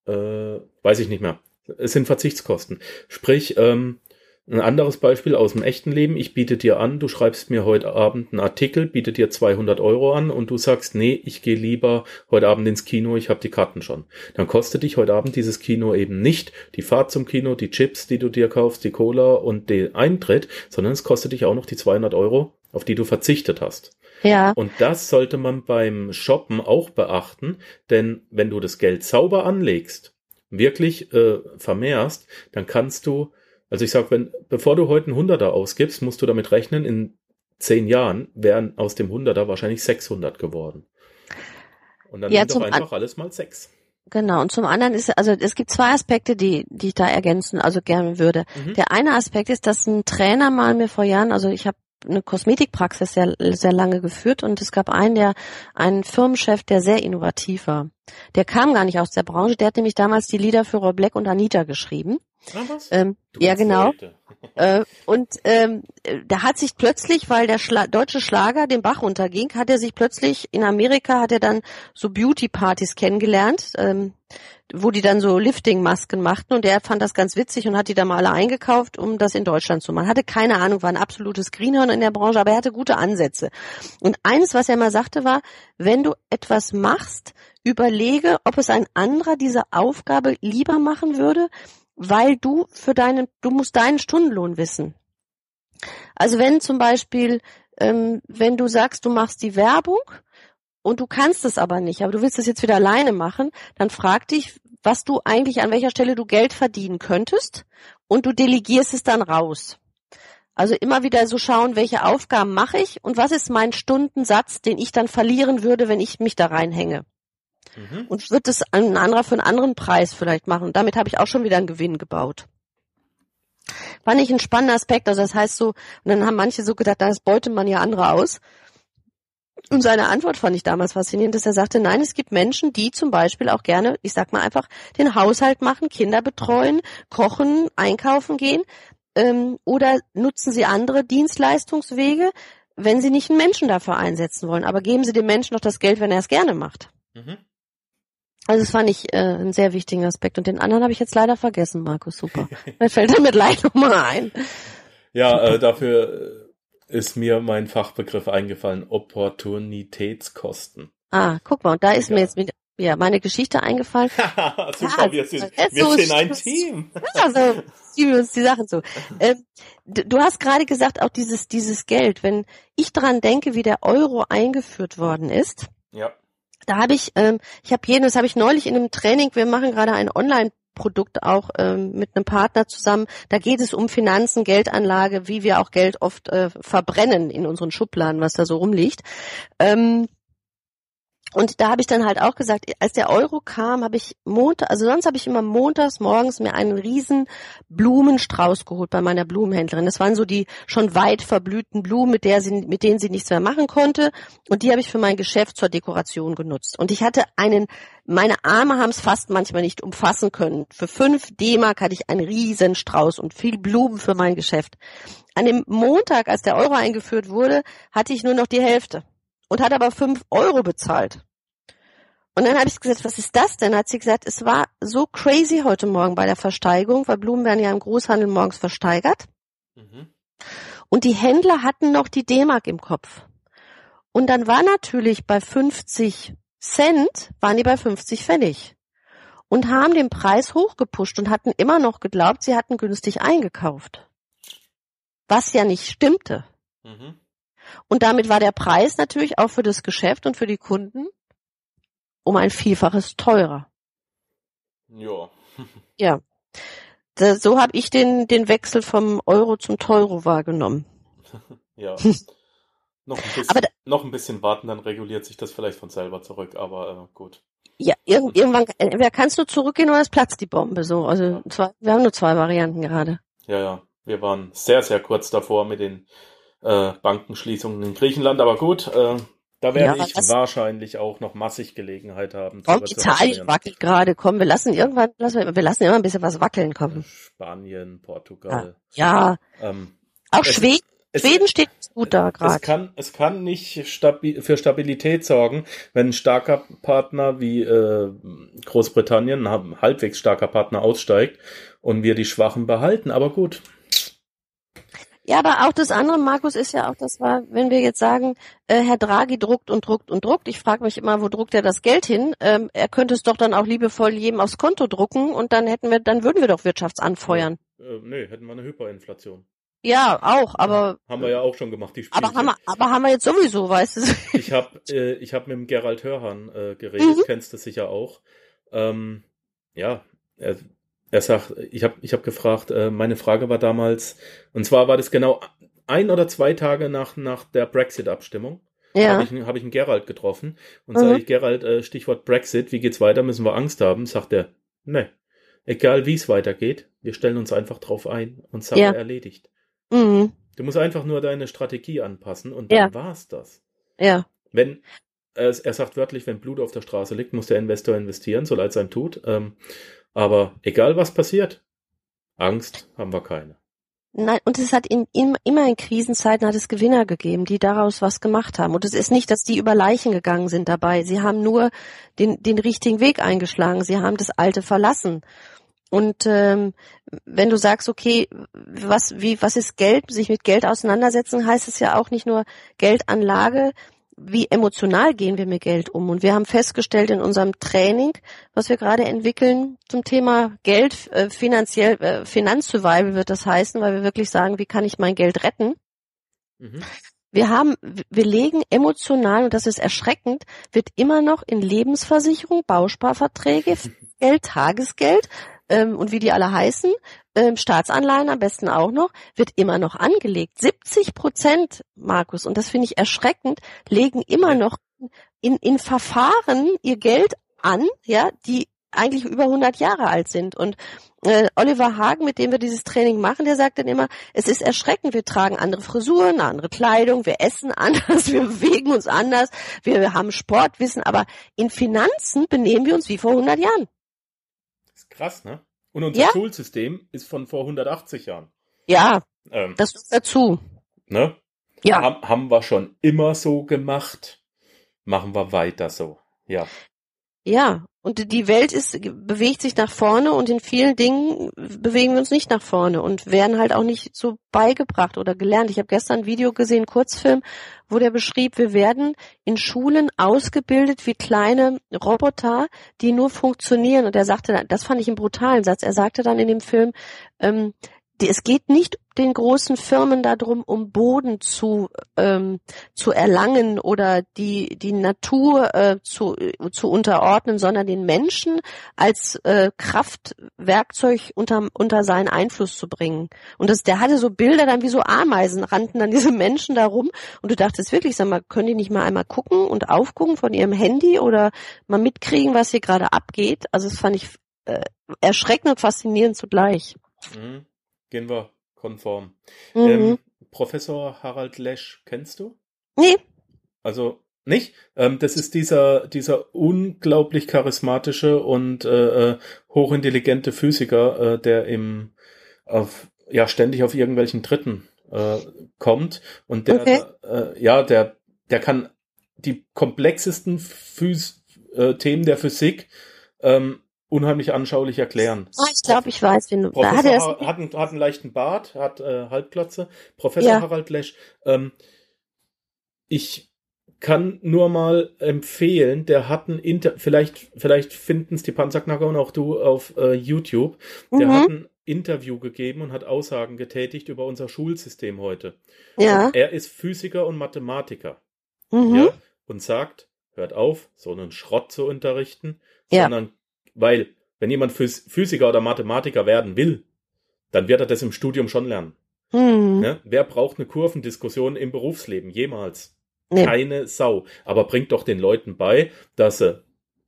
äh, weiß ich nicht mehr. Es sind Verzichtskosten. Sprich, ähm, ein anderes Beispiel aus dem echten Leben. Ich biete dir an, du schreibst mir heute Abend einen Artikel, biete dir 200 Euro an und du sagst, nee, ich gehe lieber heute Abend ins Kino, ich habe die Karten schon. Dann kostet dich heute Abend dieses Kino eben nicht die Fahrt zum Kino, die Chips, die du dir kaufst, die Cola und den Eintritt, sondern es kostet dich auch noch die 200 Euro, auf die du verzichtet hast. ja, Und das sollte man beim Shoppen auch beachten, denn wenn du das Geld sauber anlegst, wirklich äh, vermehrst, dann kannst du, also ich sag, wenn, bevor du heute einen Hunderter ausgibst, musst du damit rechnen, in zehn Jahren wären aus dem Hunderter wahrscheinlich 600 geworden. Und dann Ja, nimm doch einfach alles mal sechs. genau. Und zum anderen ist, also es gibt zwei Aspekte, die, die ich da ergänzen, also gerne würde. Mhm. Der eine Aspekt ist, dass ein Trainer mal mir vor Jahren, also ich habe eine Kosmetikpraxis sehr, sehr lange geführt und es gab einen, der, einen Firmenchef, der sehr innovativ war. Der kam gar nicht aus der Branche, der hat nämlich damals die Lieder für Roy Black und Anita geschrieben. Ah, was? Ähm, ja, genau. Äh, und ähm, äh, der hat sich plötzlich, weil der Schla deutsche Schlager den Bach runterging, hat er sich plötzlich in Amerika hat er dann so Beauty-Partys kennengelernt, ähm, wo die dann so Lifting-Masken machten und er fand das ganz witzig und hat die dann mal alle eingekauft, um das in Deutschland zu machen. Hatte keine Ahnung, war ein absolutes Greenhorn in der Branche, aber er hatte gute Ansätze. Und eines, was er mal sagte, war, wenn du etwas machst, überlege, ob es ein anderer diese Aufgabe lieber machen würde, weil du für deinen, du musst deinen Stundenlohn wissen. Also wenn zum Beispiel, ähm, wenn du sagst, du machst die Werbung und du kannst es aber nicht, aber du willst es jetzt wieder alleine machen, dann frag dich, was du eigentlich, an welcher Stelle du Geld verdienen könntest und du delegierst es dann raus. Also immer wieder so schauen, welche Aufgaben mache ich und was ist mein Stundensatz, den ich dann verlieren würde, wenn ich mich da reinhänge Mhm. und wird es ein anderer für einen anderen Preis vielleicht machen. Und damit habe ich auch schon wieder einen Gewinn gebaut. Fand ich ein spannender Aspekt. Also das heißt so, und dann haben manche so gedacht, das beutet man ja andere aus. Und seine Antwort fand ich damals faszinierend, dass er sagte, nein, es gibt Menschen, die zum Beispiel auch gerne, ich sag mal einfach, den Haushalt machen, Kinder betreuen, kochen, einkaufen gehen, ähm, oder nutzen sie andere Dienstleistungswege, wenn sie nicht einen Menschen dafür einsetzen wollen. Aber geben sie dem Menschen noch das Geld, wenn er es gerne macht. Mhm. Also das fand ich äh, einen sehr wichtigen Aspekt. Und den anderen habe ich jetzt leider vergessen, Markus. Super. Mir fällt damit gleich nochmal ein. Ja, äh, dafür äh, ist mir mein Fachbegriff eingefallen, Opportunitätskosten. Ah, guck mal, und da ist Ja. mir jetzt mit, ja, meine Geschichte eingefallen. Super, wir sind, wir so sind ein. Team. Also ziehen wir uns die Sachen zu. Ähm, du hast gerade gesagt, auch dieses, dieses Geld, wenn ich dran denke, wie der Euro eingeführt worden ist, Ja. da habe ich, ähm, ich habe jeden, das habe ich neulich in einem Training, wir machen gerade ein Online- Produkt auch ähm, mit einem Partner zusammen. Da geht es um Finanzen, Geldanlage, wie wir auch Geld oft äh, verbrennen in unseren Schubladen, was da so rumliegt. Ähm, Und da habe ich dann halt auch gesagt, als der Euro kam, habe ich Montag, also sonst habe ich immer montags morgens mir einen riesen Blumenstrauß geholt bei meiner Blumenhändlerin. Das waren so die schon weit verblühten Blumen, mit, der sie, mit denen sie nichts mehr machen konnte. Und die habe ich für mein Geschäft zur Dekoration genutzt. Und ich hatte einen, meine Arme haben es fast manchmal nicht umfassen können. Für fünf D-Mark hatte ich einen riesen Strauß und viel Blumen für mein Geschäft. An dem Montag, als der Euro eingeführt wurde, hatte ich nur noch die Hälfte und hat aber fünf Euro bezahlt. Und dann habe ich gesagt, was ist das denn? Hat sie gesagt, es war so crazy heute Morgen bei der Versteigerung, weil Blumen werden ja im Großhandel morgens versteigert. Mhm. Und die Händler hatten noch die D-Mark im Kopf. Und dann war natürlich bei 50 Cent, waren die bei 50 Pfennig. Und haben den Preis hochgepusht und hatten immer noch geglaubt, sie hatten günstig eingekauft. Was ja nicht stimmte. Mhm. Und damit war der Preis natürlich auch für das Geschäft und für die Kunden um ein Vielfaches teurer. Ja. ja. so habe ich den, den Wechsel vom Euro zum Teuro wahrgenommen. ja. noch, ein bisschen, da, noch ein bisschen warten, dann reguliert sich das vielleicht von selber zurück, aber äh, gut. Ja, irg irgendwann, wer kannst du zurückgehen oder es platzt die Bombe so. Also ja. zwei, wir haben nur zwei Varianten gerade. Ja, ja. Wir waren sehr, sehr kurz davor mit den äh, Bankenschließungen in Griechenland, aber gut, äh, da werde ja, ich wahrscheinlich auch noch massig Gelegenheit haben. Komm, Italien wackelt gerade. Komm, wir lassen irgendwann, lassen wir, wir lassen immer ein bisschen was wackeln kommen. Spanien, Portugal. Ja. ja. Ähm, auch Schweden. Es, Schweden steht gut da gerade. Es kann, es kann nicht stabi für Stabilität sorgen, wenn ein starker Partner wie äh, Großbritannien, ein halbwegs starker Partner aussteigt und wir die Schwachen behalten. Aber gut, ja, aber auch das andere, Markus, ist ja auch, das war, wenn wir jetzt sagen, äh, Herr Draghi druckt und druckt und druckt. Ich frage mich immer, wo druckt er das Geld hin? Ähm, er könnte es doch dann auch liebevoll jedem aufs Konto drucken und dann hätten wir, dann würden wir doch Wirtschaftsanfeuern. Äh, nee, hätten wir eine Hyperinflation. Ja, auch, aber haben wir ja auch schon gemacht, die Spiele. Aber haben wir, aber haben wir jetzt sowieso, weißt du? ich habe äh, ich habe mit dem Gerald Hörhan äh, geredet, mhm. kennst du sicher auch. Ähm, ja, er, er sagt, ich habe ich hab gefragt, äh, meine Frage war damals, und zwar war das genau ein oder zwei Tage nach, nach der Brexit-Abstimmung. Ja. Habe ich, hab ich einen Gerald getroffen und mhm. sage ich, Gerald, äh, Stichwort Brexit, wie geht's weiter? Müssen wir Angst haben? Sagt er, ne, egal wie es weitergeht, wir stellen uns einfach drauf ein und Sache ja. erledigt. Mhm. Du musst einfach nur deine Strategie anpassen und dann ja. war's das. Ja. Wenn, er sagt wörtlich, wenn Blut auf der Straße liegt, muss der Investor investieren, so leid es einem tut. Ähm, aber egal was passiert, Angst haben wir keine. Nein, und es hat in, in, immer in Krisenzeiten hat es Gewinner gegeben, die daraus was gemacht haben. Und es ist nicht, dass die über Leichen gegangen sind dabei. Sie haben nur den, den richtigen Weg eingeschlagen. Sie haben das Alte verlassen. Und ähm, wenn du sagst, okay, was, wie, was ist Geld, sich mit Geld auseinandersetzen, heißt es ja auch nicht nur Geldanlage, wie emotional gehen wir mit Geld um? Und wir haben festgestellt in unserem Training, was wir gerade entwickeln zum Thema Geld, äh, finanziell, äh, Finanzsurvival wird das heißen, weil wir wirklich sagen, wie kann ich mein Geld retten? Mhm. Wir haben, wir legen emotional, und das ist erschreckend, wird immer noch in Lebensversicherung, Bausparverträge, Geld, Tagesgeld, ähm, und wie die alle heißen, ähm, Staatsanleihen am besten auch noch, wird immer noch angelegt. 70 Prozent, Markus, und das finde ich erschreckend, legen immer noch in, in Verfahren ihr Geld an, ja, die eigentlich über 100 Jahre alt sind. Und äh, Oliver Hagen, mit dem wir dieses Training machen, der sagt dann immer, es ist erschreckend, wir tragen andere Frisuren, andere Kleidung, wir essen anders, wir bewegen uns anders, wir haben Sportwissen, aber in Finanzen benehmen wir uns wie vor 100 Jahren. Krass, ne? Und unser ja? Schulsystem ist von vor 180 Jahren. Ja, ähm, das ist dazu. Ne? Ja. Haben, haben wir schon immer so gemacht. Machen wir weiter so. Ja. Ja, und die Welt ist, bewegt sich nach vorne und in vielen Dingen bewegen wir uns nicht nach vorne und werden halt auch nicht so beigebracht oder gelernt. Ich habe gestern ein Video gesehen, Kurzfilm, wo der beschrieb, wir werden in Schulen ausgebildet wie kleine Roboter, die nur funktionieren. Und er sagte, das fand ich einen brutalen Satz. Er sagte dann in dem Film, ähm, es geht nicht den großen Firmen darum, um Boden zu ähm, zu erlangen oder die die Natur äh, zu zu unterordnen, sondern den Menschen als äh, Kraftwerkzeug unter unter seinen Einfluss zu bringen. Und das, der hatte so Bilder dann wie so Ameisen rannten dann diese Menschen da rum und du dachtest wirklich, sag mal, können die nicht mal einmal gucken und aufgucken von ihrem Handy oder mal mitkriegen, was hier gerade abgeht? Also das fand ich äh, erschreckend und faszinierend zugleich. Mhm. Gehen wir konform. Mhm. Ähm, Professor Harald Lesch, kennst du? Nee. Also nicht? Ähm, das ist dieser, dieser unglaublich charismatische und äh, äh, hochintelligente Physiker, äh, der im auf, ja ständig auf irgendwelchen Dritten äh, kommt und der Okay. äh, ja der der kann die komplexesten Phys äh, Themen der Physik ähm, unheimlich anschaulich erklären. Ah, ich glaube, ich weiß, wen du. Professor hat er hat, einen, hat einen leichten Bart, hat äh, Halbglatze. Professor Ja. Harald Lesch. Ähm, ich kann nur mal empfehlen, der hat ein Inter, vielleicht, vielleicht finden es die Panzerknacker und auch du auf äh, YouTube. Der Mhm. hat ein Interview gegeben und hat Aussagen getätigt über unser Schulsystem heute. Ja. Und er ist Physiker und Mathematiker. Mhm. Ja, und sagt, hört auf, so einen Schrott zu unterrichten, Ja. sondern, weil, wenn jemand Phys Physiker oder Mathematiker werden will, dann wird er das im Studium schon lernen. Mhm. Ne? Wer braucht eine Kurvendiskussion im Berufsleben? Jemals. Nee. Keine Sau. Aber bringt doch den Leuten bei, dass sie,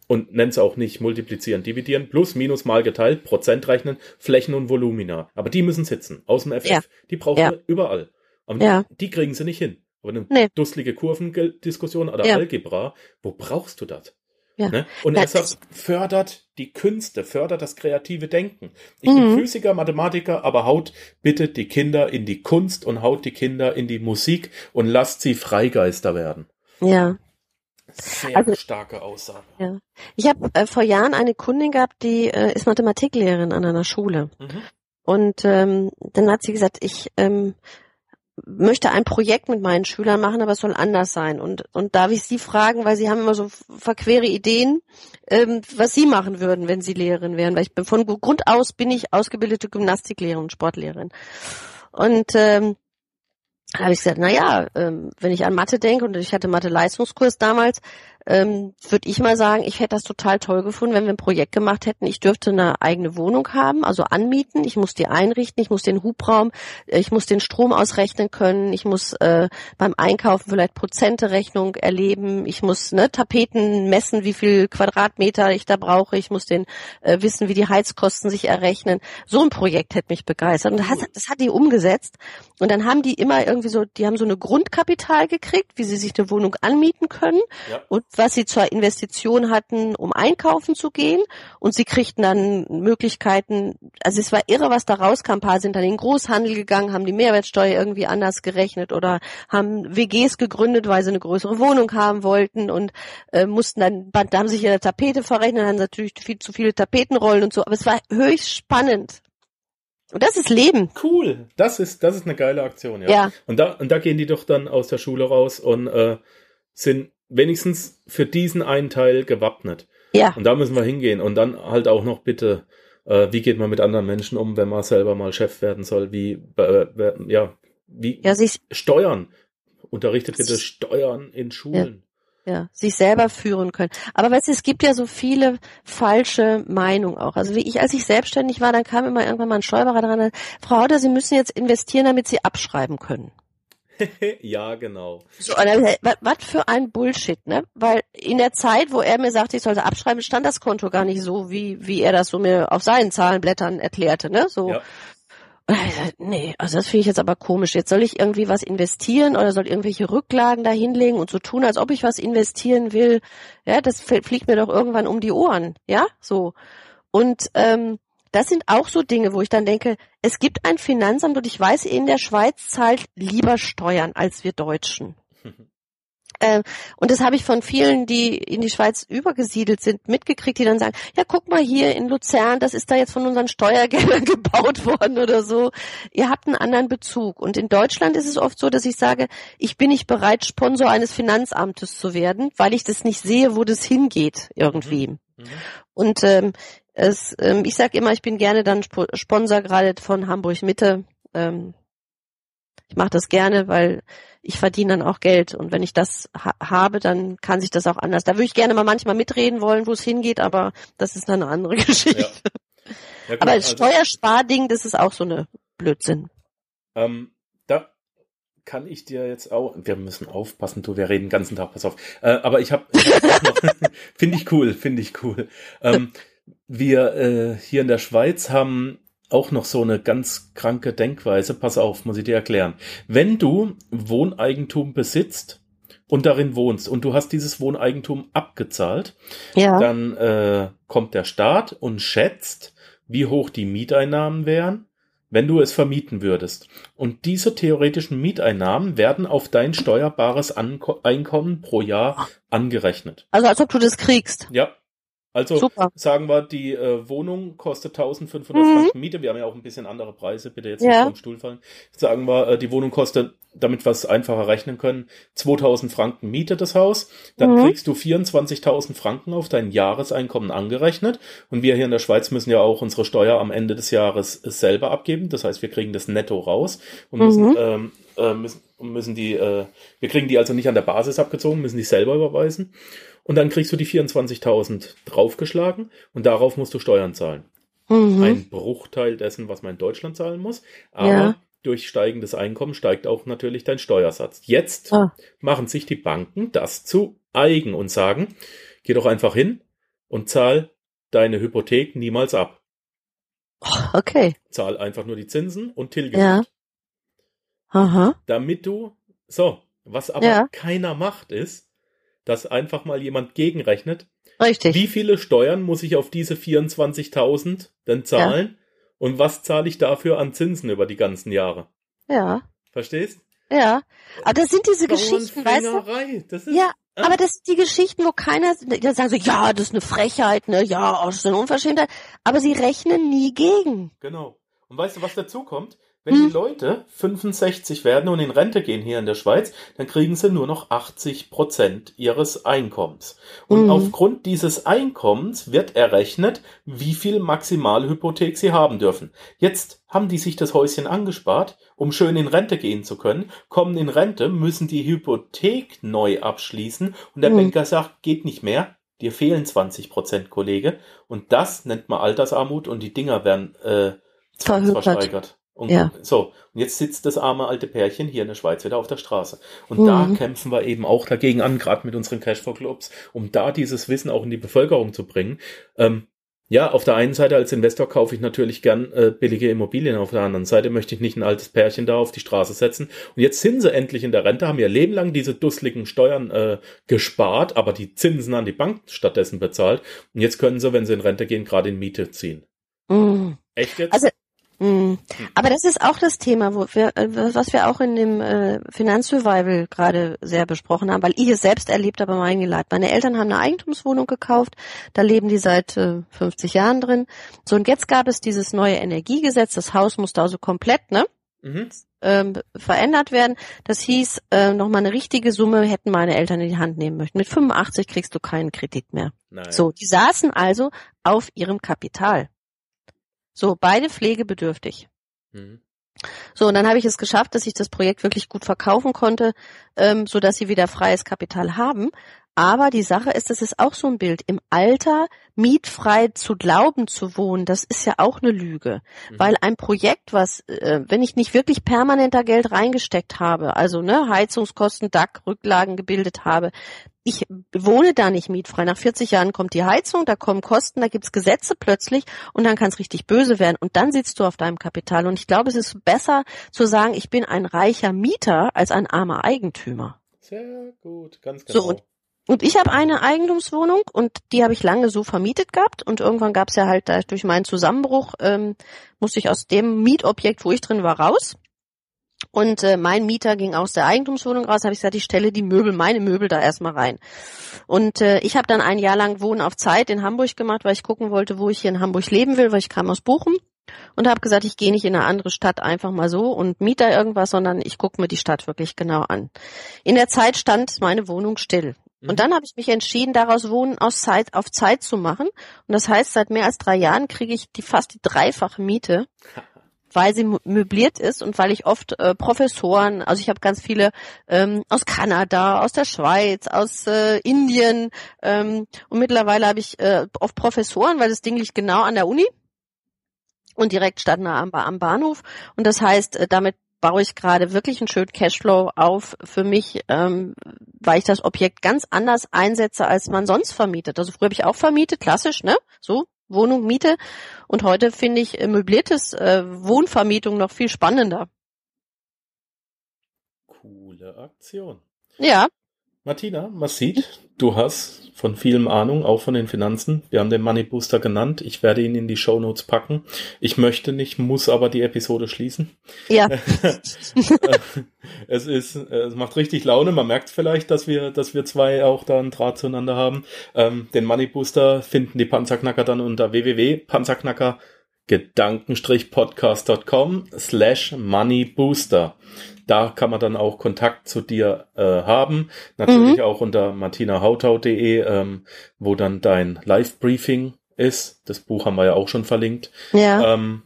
und nennt es auch nicht multiplizieren, dividieren, plus, minus, mal geteilt, Prozent rechnen, Flächen und Volumina. Aber die müssen sitzen, aus dem FF. Ja. Die brauchen Ja. wir überall. Aber Ja. die kriegen sie nicht hin. Aber eine Nee. dusselige Kurvendiskussion oder. Algebra, wo brauchst du das? Ja. Ne? Und er sagt, fördert die Künste, fördert das kreative Denken. Ich Mhm. bin Physiker, Mathematiker, aber haut bitte die Kinder in die Kunst und haut die Kinder in die Musik und lasst sie Freigeister werden. Ja. Sehr Also- starke Aussage. Ja. Ich habe äh, vor Jahren eine Kundin gehabt, die äh, ist Mathematiklehrerin an einer Schule. Mhm. Und ähm, dann hat sie gesagt, ich ähm, möchte ein Projekt mit meinen Schülern machen, aber es soll anders sein. Und, und darf ich Sie fragen, weil Sie haben immer so verquere Ideen, ähm, was Sie machen würden, wenn Sie Lehrerin wären. Weil ich bin von Grund aus bin ich ausgebildete Gymnastiklehrerin Sportlehrerin. Und ähm, da habe ich gesagt, na ja, ähm, wenn ich an Mathe denke und ich hatte Mathe-Leistungskurs damals, ähm, würde ich mal sagen, ich hätte das total toll gefunden, wenn wir ein Projekt gemacht hätten. Ich dürfte eine eigene Wohnung haben, also anmieten. Ich muss die einrichten, ich muss den Hubraum, äh, ich muss den Strom ausrechnen können, ich muss äh, beim Einkaufen vielleicht Prozenterechnung erleben, ich muss ne, Tapeten messen, wie viel Quadratmeter ich da brauche, ich muss den äh, wissen, wie die Heizkosten sich errechnen. So ein Projekt hätte mich begeistert. Und das hat, das hat die umgesetzt. Und dann haben die immer irgendwie so, die haben so eine Grundkapital gekriegt, wie sie sich eine Wohnung anmieten können Ja. und was sie zur Investition hatten, um einkaufen zu gehen. Und sie kriegten dann Möglichkeiten, also es war irre, was da rauskam. Ein paar sind dann in den Großhandel gegangen, haben die Mehrwertsteuer irgendwie anders gerechnet oder haben WGs gegründet, weil sie eine größere Wohnung haben wollten und äh, mussten dann, da haben sich ihre Tapete verrechnet, dann natürlich viel zu viele Tapetenrollen und so. Aber es war höchst spannend. Und das ist Leben. Cool. Das ist, das ist eine geile Aktion, ja. Ja. Und da, und da gehen die doch dann aus der Schule raus und äh, sind wenigstens für diesen einen Teil gewappnet. Ja. Und da müssen wir hingehen. Und dann halt auch noch bitte, äh, wie geht man mit anderen Menschen um, wenn man selber mal Chef werden soll? Wie, äh, äh, ja, wie Ja, sich, Steuern. Unterrichtet bitte Steuern in Schulen. ja, sich selber führen können. Aber weißt du, es gibt ja so viele falsche Meinungen auch. Also wie ich, als ich selbstständig war, dann kam immer irgendwann mal ein Steuerberater dran, Frau Hauter, Sie müssen jetzt investieren, damit Sie abschreiben können. Ja, genau. So, und dann, was, was für ein Bullshit, ne? Weil in der Zeit, wo er mir sagte, ich sollte abschreiben, stand das Konto gar nicht so, wie, wie er das so mir auf seinen Zahlenblättern erklärte, ne? So. Ja. Gesagt, nee, also das finde ich jetzt aber komisch. Jetzt soll ich irgendwie was investieren oder soll irgendwelche Rücklagen da hinlegen und so tun, als ob ich was investieren will. Ja, das fl- fliegt mir doch irgendwann um die Ohren, ja, so. Und ähm, das sind auch so Dinge, wo ich dann denke, es gibt ein Finanzamt und ich weiß, in der Schweiz zahlt lieber Steuern als wir Deutschen. Ähm, und das habe ich von vielen, die in die Schweiz übergesiedelt sind, mitgekriegt, die dann sagen, ja, guck mal hier in Luzern, das ist da jetzt von unseren Steuergeldern gebaut worden oder so. Ihr habt einen anderen Bezug. Und in Deutschland ist es oft so, dass ich sage, ich bin nicht bereit, Sponsor eines Finanzamtes zu werden, weil ich das nicht sehe, wo das hingeht irgendwie. Mhm. Und ähm, Es, ähm, ich sag immer, ich bin gerne dann Sp Sponsor gerade von Hamburg Mitte. Ähm, ich mache das gerne, weil ich verdiene dann auch Geld und wenn ich das ha habe, dann kann sich das auch anders. Da würde ich gerne mal manchmal mitreden wollen, wo es hingeht, aber das ist dann eine andere Geschichte. Ja. Ja, aber als also- Steuersparding, das ist auch so eine Blödsinn. Ähm, da kann ich dir jetzt auch, wir müssen aufpassen, du, wir reden den ganzen Tag, pass auf. Äh, aber ich habe, finde ich cool, finde ich cool. Ähm, wir äh, hier in der Schweiz haben auch noch so eine ganz kranke Denkweise. Pass auf, muss ich dir erklären. Wenn du Wohneigentum besitzt und darin wohnst und du hast dieses Wohneigentum abgezahlt, Ja. dann äh, kommt der Staat und schätzt, wie hoch die Mieteinnahmen wären, wenn du es vermieten würdest. Und diese theoretischen Mieteinnahmen werden auf dein steuerbares Anko Einkommen pro Jahr angerechnet. Also als ob du das kriegst. Ja. Also Super. sagen wir, die äh, Wohnung kostet 1500 Mhm. Franken Miete. Wir haben ja auch ein bisschen andere Preise, bitte jetzt Ja. nicht vom Stuhl fallen. Sagen wir, äh, die Wohnung kostet, damit wir es einfacher rechnen können, 2000 Franken Miete das Haus. Dann Mhm. kriegst du 24.000 Franken auf dein Jahreseinkommen angerechnet. Und wir hier in der Schweiz müssen ja auch unsere Steuer am Ende des Jahres selber abgeben. Das heißt, wir kriegen das netto raus und müssen, Mhm. ähm, äh, müssen, müssen die, äh, wir kriegen die also nicht an der Basis abgezogen, müssen die selber überweisen. Und dann kriegst du die 24.000 draufgeschlagen und darauf musst du Steuern zahlen. Mhm. Ein Bruchteil dessen, was man in Deutschland zahlen muss. Aber Ja. durch steigendes Einkommen steigt auch natürlich dein Steuersatz. Jetzt Ah. machen sich die Banken das zu eigen und sagen, geh doch einfach hin und zahl deine Hypothek niemals ab. Okay. Zahl einfach nur die Zinsen und tilge Ja. Aha. Damit du, so, was aber Ja. keiner macht, ist, dass einfach mal jemand gegenrechnet, Richtig. Wie viele Steuern muss ich auf diese 24.000 denn zahlen? Und was zahle ich dafür an Zinsen über die ganzen Jahre? Ja. Verstehst? Ja. Aber das sind diese Geschichten, weißt du? Das ist, Ja, Ah. aber das sind die Geschichten, wo keiner, da sagen so, ja, das ist eine Frechheit, ne, ja, das ist eine Unverschämtheit, aber sie rechnen nie gegen. Genau. Und weißt du, was dazu kommt? Wenn Hm. die Leute 65 werden und in Rente gehen hier in der Schweiz, dann kriegen sie nur noch 80 Prozent ihres Einkommens. Und Mhm. aufgrund dieses Einkommens wird errechnet, wie viel Maximalhypothek sie haben dürfen. Jetzt haben die sich das Häuschen angespart, um schön in Rente gehen zu können, kommen in Rente, müssen die Hypothek neu abschließen und der Mhm. Banker sagt, geht nicht mehr. Dir fehlen 20 Prozent, Kollege. Und das nennt man Altersarmut und die Dinger werden äh, versteigert. Und Ja. so, und jetzt sitzt das arme alte Pärchen hier in der Schweiz wieder auf der Straße. Und Mhm. da kämpfen wir eben auch dagegen an, gerade mit unseren Cashflow-Clubs, um da dieses Wissen auch in die Bevölkerung zu bringen. Ähm, ja, auf der einen Seite als Investor kaufe ich natürlich gern äh, billige Immobilien, auf der anderen Seite möchte ich nicht ein altes Pärchen da auf die Straße setzen. Und jetzt sind sie endlich in der Rente, haben ihr Leben lang diese dusseligen Steuern äh, gespart, aber die Zinsen an die Bank stattdessen bezahlt. Und jetzt können sie, wenn sie in Rente gehen, gerade in Miete ziehen. Mhm. Echt jetzt? Also, Mhm. Aber das ist auch das Thema, wo wir, äh, was wir auch in dem äh, Finanzsurvival gerade sehr besprochen haben, weil ich es selbst erlebt habe, mein Geleit. Meine Eltern haben eine Eigentumswohnung gekauft, da leben die seit äh, 50 Jahren drin. So und jetzt gab es dieses neue Energiegesetz, das Haus musste also komplett, ne? mhm. ähm, verändert werden. Das hieß, äh, nochmal eine richtige Summe hätten meine Eltern in die Hand nehmen möchten. Mit 85 kriegst du keinen Kredit mehr. Nein. So, die saßen also auf ihrem Kapital. So, beide pflegebedürftig. Mhm. So, und dann habe ich es geschafft, dass ich das Projekt wirklich gut verkaufen konnte, ähm, so dass sie wieder freies Kapital haben. Aber die Sache ist, das ist auch so ein Bild. Im Alter mietfrei zu glauben zu wohnen, das ist ja auch eine Lüge. Mhm. Weil ein Projekt, was, äh, wenn ich nicht wirklich permanenter Geld reingesteckt habe, also ne, Heizungskosten, DAC, Rücklagen gebildet habe, ich wohne da nicht mietfrei. Nach 40 Jahren kommt die Heizung, da kommen Kosten, da gibt's Gesetze plötzlich und dann kann es richtig böse werden. Und dann sitzt du auf deinem Kapital. Und ich glaube, es ist besser zu sagen, ich bin ein reicher Mieter als ein armer Eigentümer. Sehr gut, ganz So, genau. und Und ich habe eine Eigentumswohnung und die habe ich lange so vermietet gehabt und irgendwann gab es ja halt da durch meinen Zusammenbruch, ähm, musste ich aus dem Mietobjekt, wo ich drin war, raus. Und äh, mein Mieter ging aus der Eigentumswohnung raus, habe ich gesagt, ich stelle die Möbel, meine Möbel da erstmal rein. Und äh, ich habe dann ein Jahr lang Wohnen auf Zeit in Hamburg gemacht, weil ich gucken wollte, wo ich hier in Hamburg leben will, weil ich kam aus Bochum und habe gesagt, ich gehe nicht in eine andere Stadt einfach mal so und miete da irgendwas, sondern ich gucke mir die Stadt wirklich genau an. In der Zeit stand meine Wohnung still. Mhm. Und dann habe ich mich entschieden, daraus Wohnen aus Zeit, auf Zeit zu machen. Und das heißt, seit mehr als drei Jahren kriege ich die fast die dreifache Miete. weil sie möbliert ist und weil ich oft äh, Professoren, also ich habe ganz viele ähm, aus Kanada, aus der Schweiz, aus äh, Indien ähm, und mittlerweile habe ich äh, oft Professoren, weil das Ding liegt genau an der Uni und direkt stadtnah am, am Bahnhof und das heißt, äh, damit baue ich gerade wirklich einen schönen Cashflow auf für mich, ähm, weil ich das Objekt ganz anders einsetze, als man sonst vermietet. Also früher habe ich auch vermietet, klassisch, ne? So, Wohnung, Miete. Und heute finde ich äh, möbliertes äh, Wohnvermietung noch viel spannender. Coole Aktion. Ja. Martina, man sieht, du hast von vielem Ahnung, auch von den Finanzen. Wir haben den Money Booster genannt. Ich werde ihn in die Show Notes packen. Ich möchte nicht, muss aber die Episode schließen. Ja. es ist, es macht richtig Laune. Man merkt vielleicht, dass wir, dass wir zwei auch da einen Draht zueinander haben. Ähm, den Money Booster finden die Panzerknacker dann unter www.panzerknacker gedanken-podcast.com slash moneybooster. Da kann man dann auch Kontakt zu dir äh, haben. Natürlich mhm. auch unter martinahautau.de, ähm, wo dann dein Live-Briefing ist. Das Buch haben wir ja auch schon verlinkt. Ja, ähm,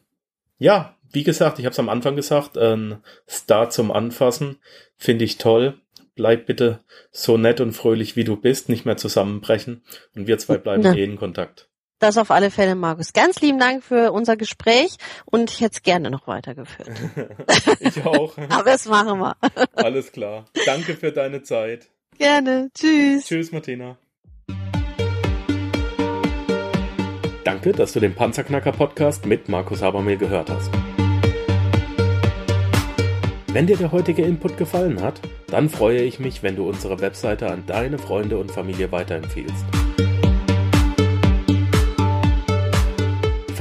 ja wie gesagt, ich habe es am Anfang gesagt, ein Start zum Anfassen finde ich toll. Bleib bitte so nett und fröhlich, wie du bist, nicht mehr zusammenbrechen. Und wir zwei bleiben ja. eh in Kontakt. Das auf alle Fälle, Markus. Ganz lieben Dank für unser Gespräch und ich hätte es gerne noch weitergeführt. ich auch. Aber das machen wir. Alles klar. Danke für deine Zeit. Gerne. Tschüss. Tschüss, Martina. Danke, dass du den Panzerknacker Podcast mit Markus Habermehl gehört hast. Wenn dir der heutige Input gefallen hat, dann freue ich mich, wenn du unsere Webseite an deine Freunde und Familie weiterempfehlst.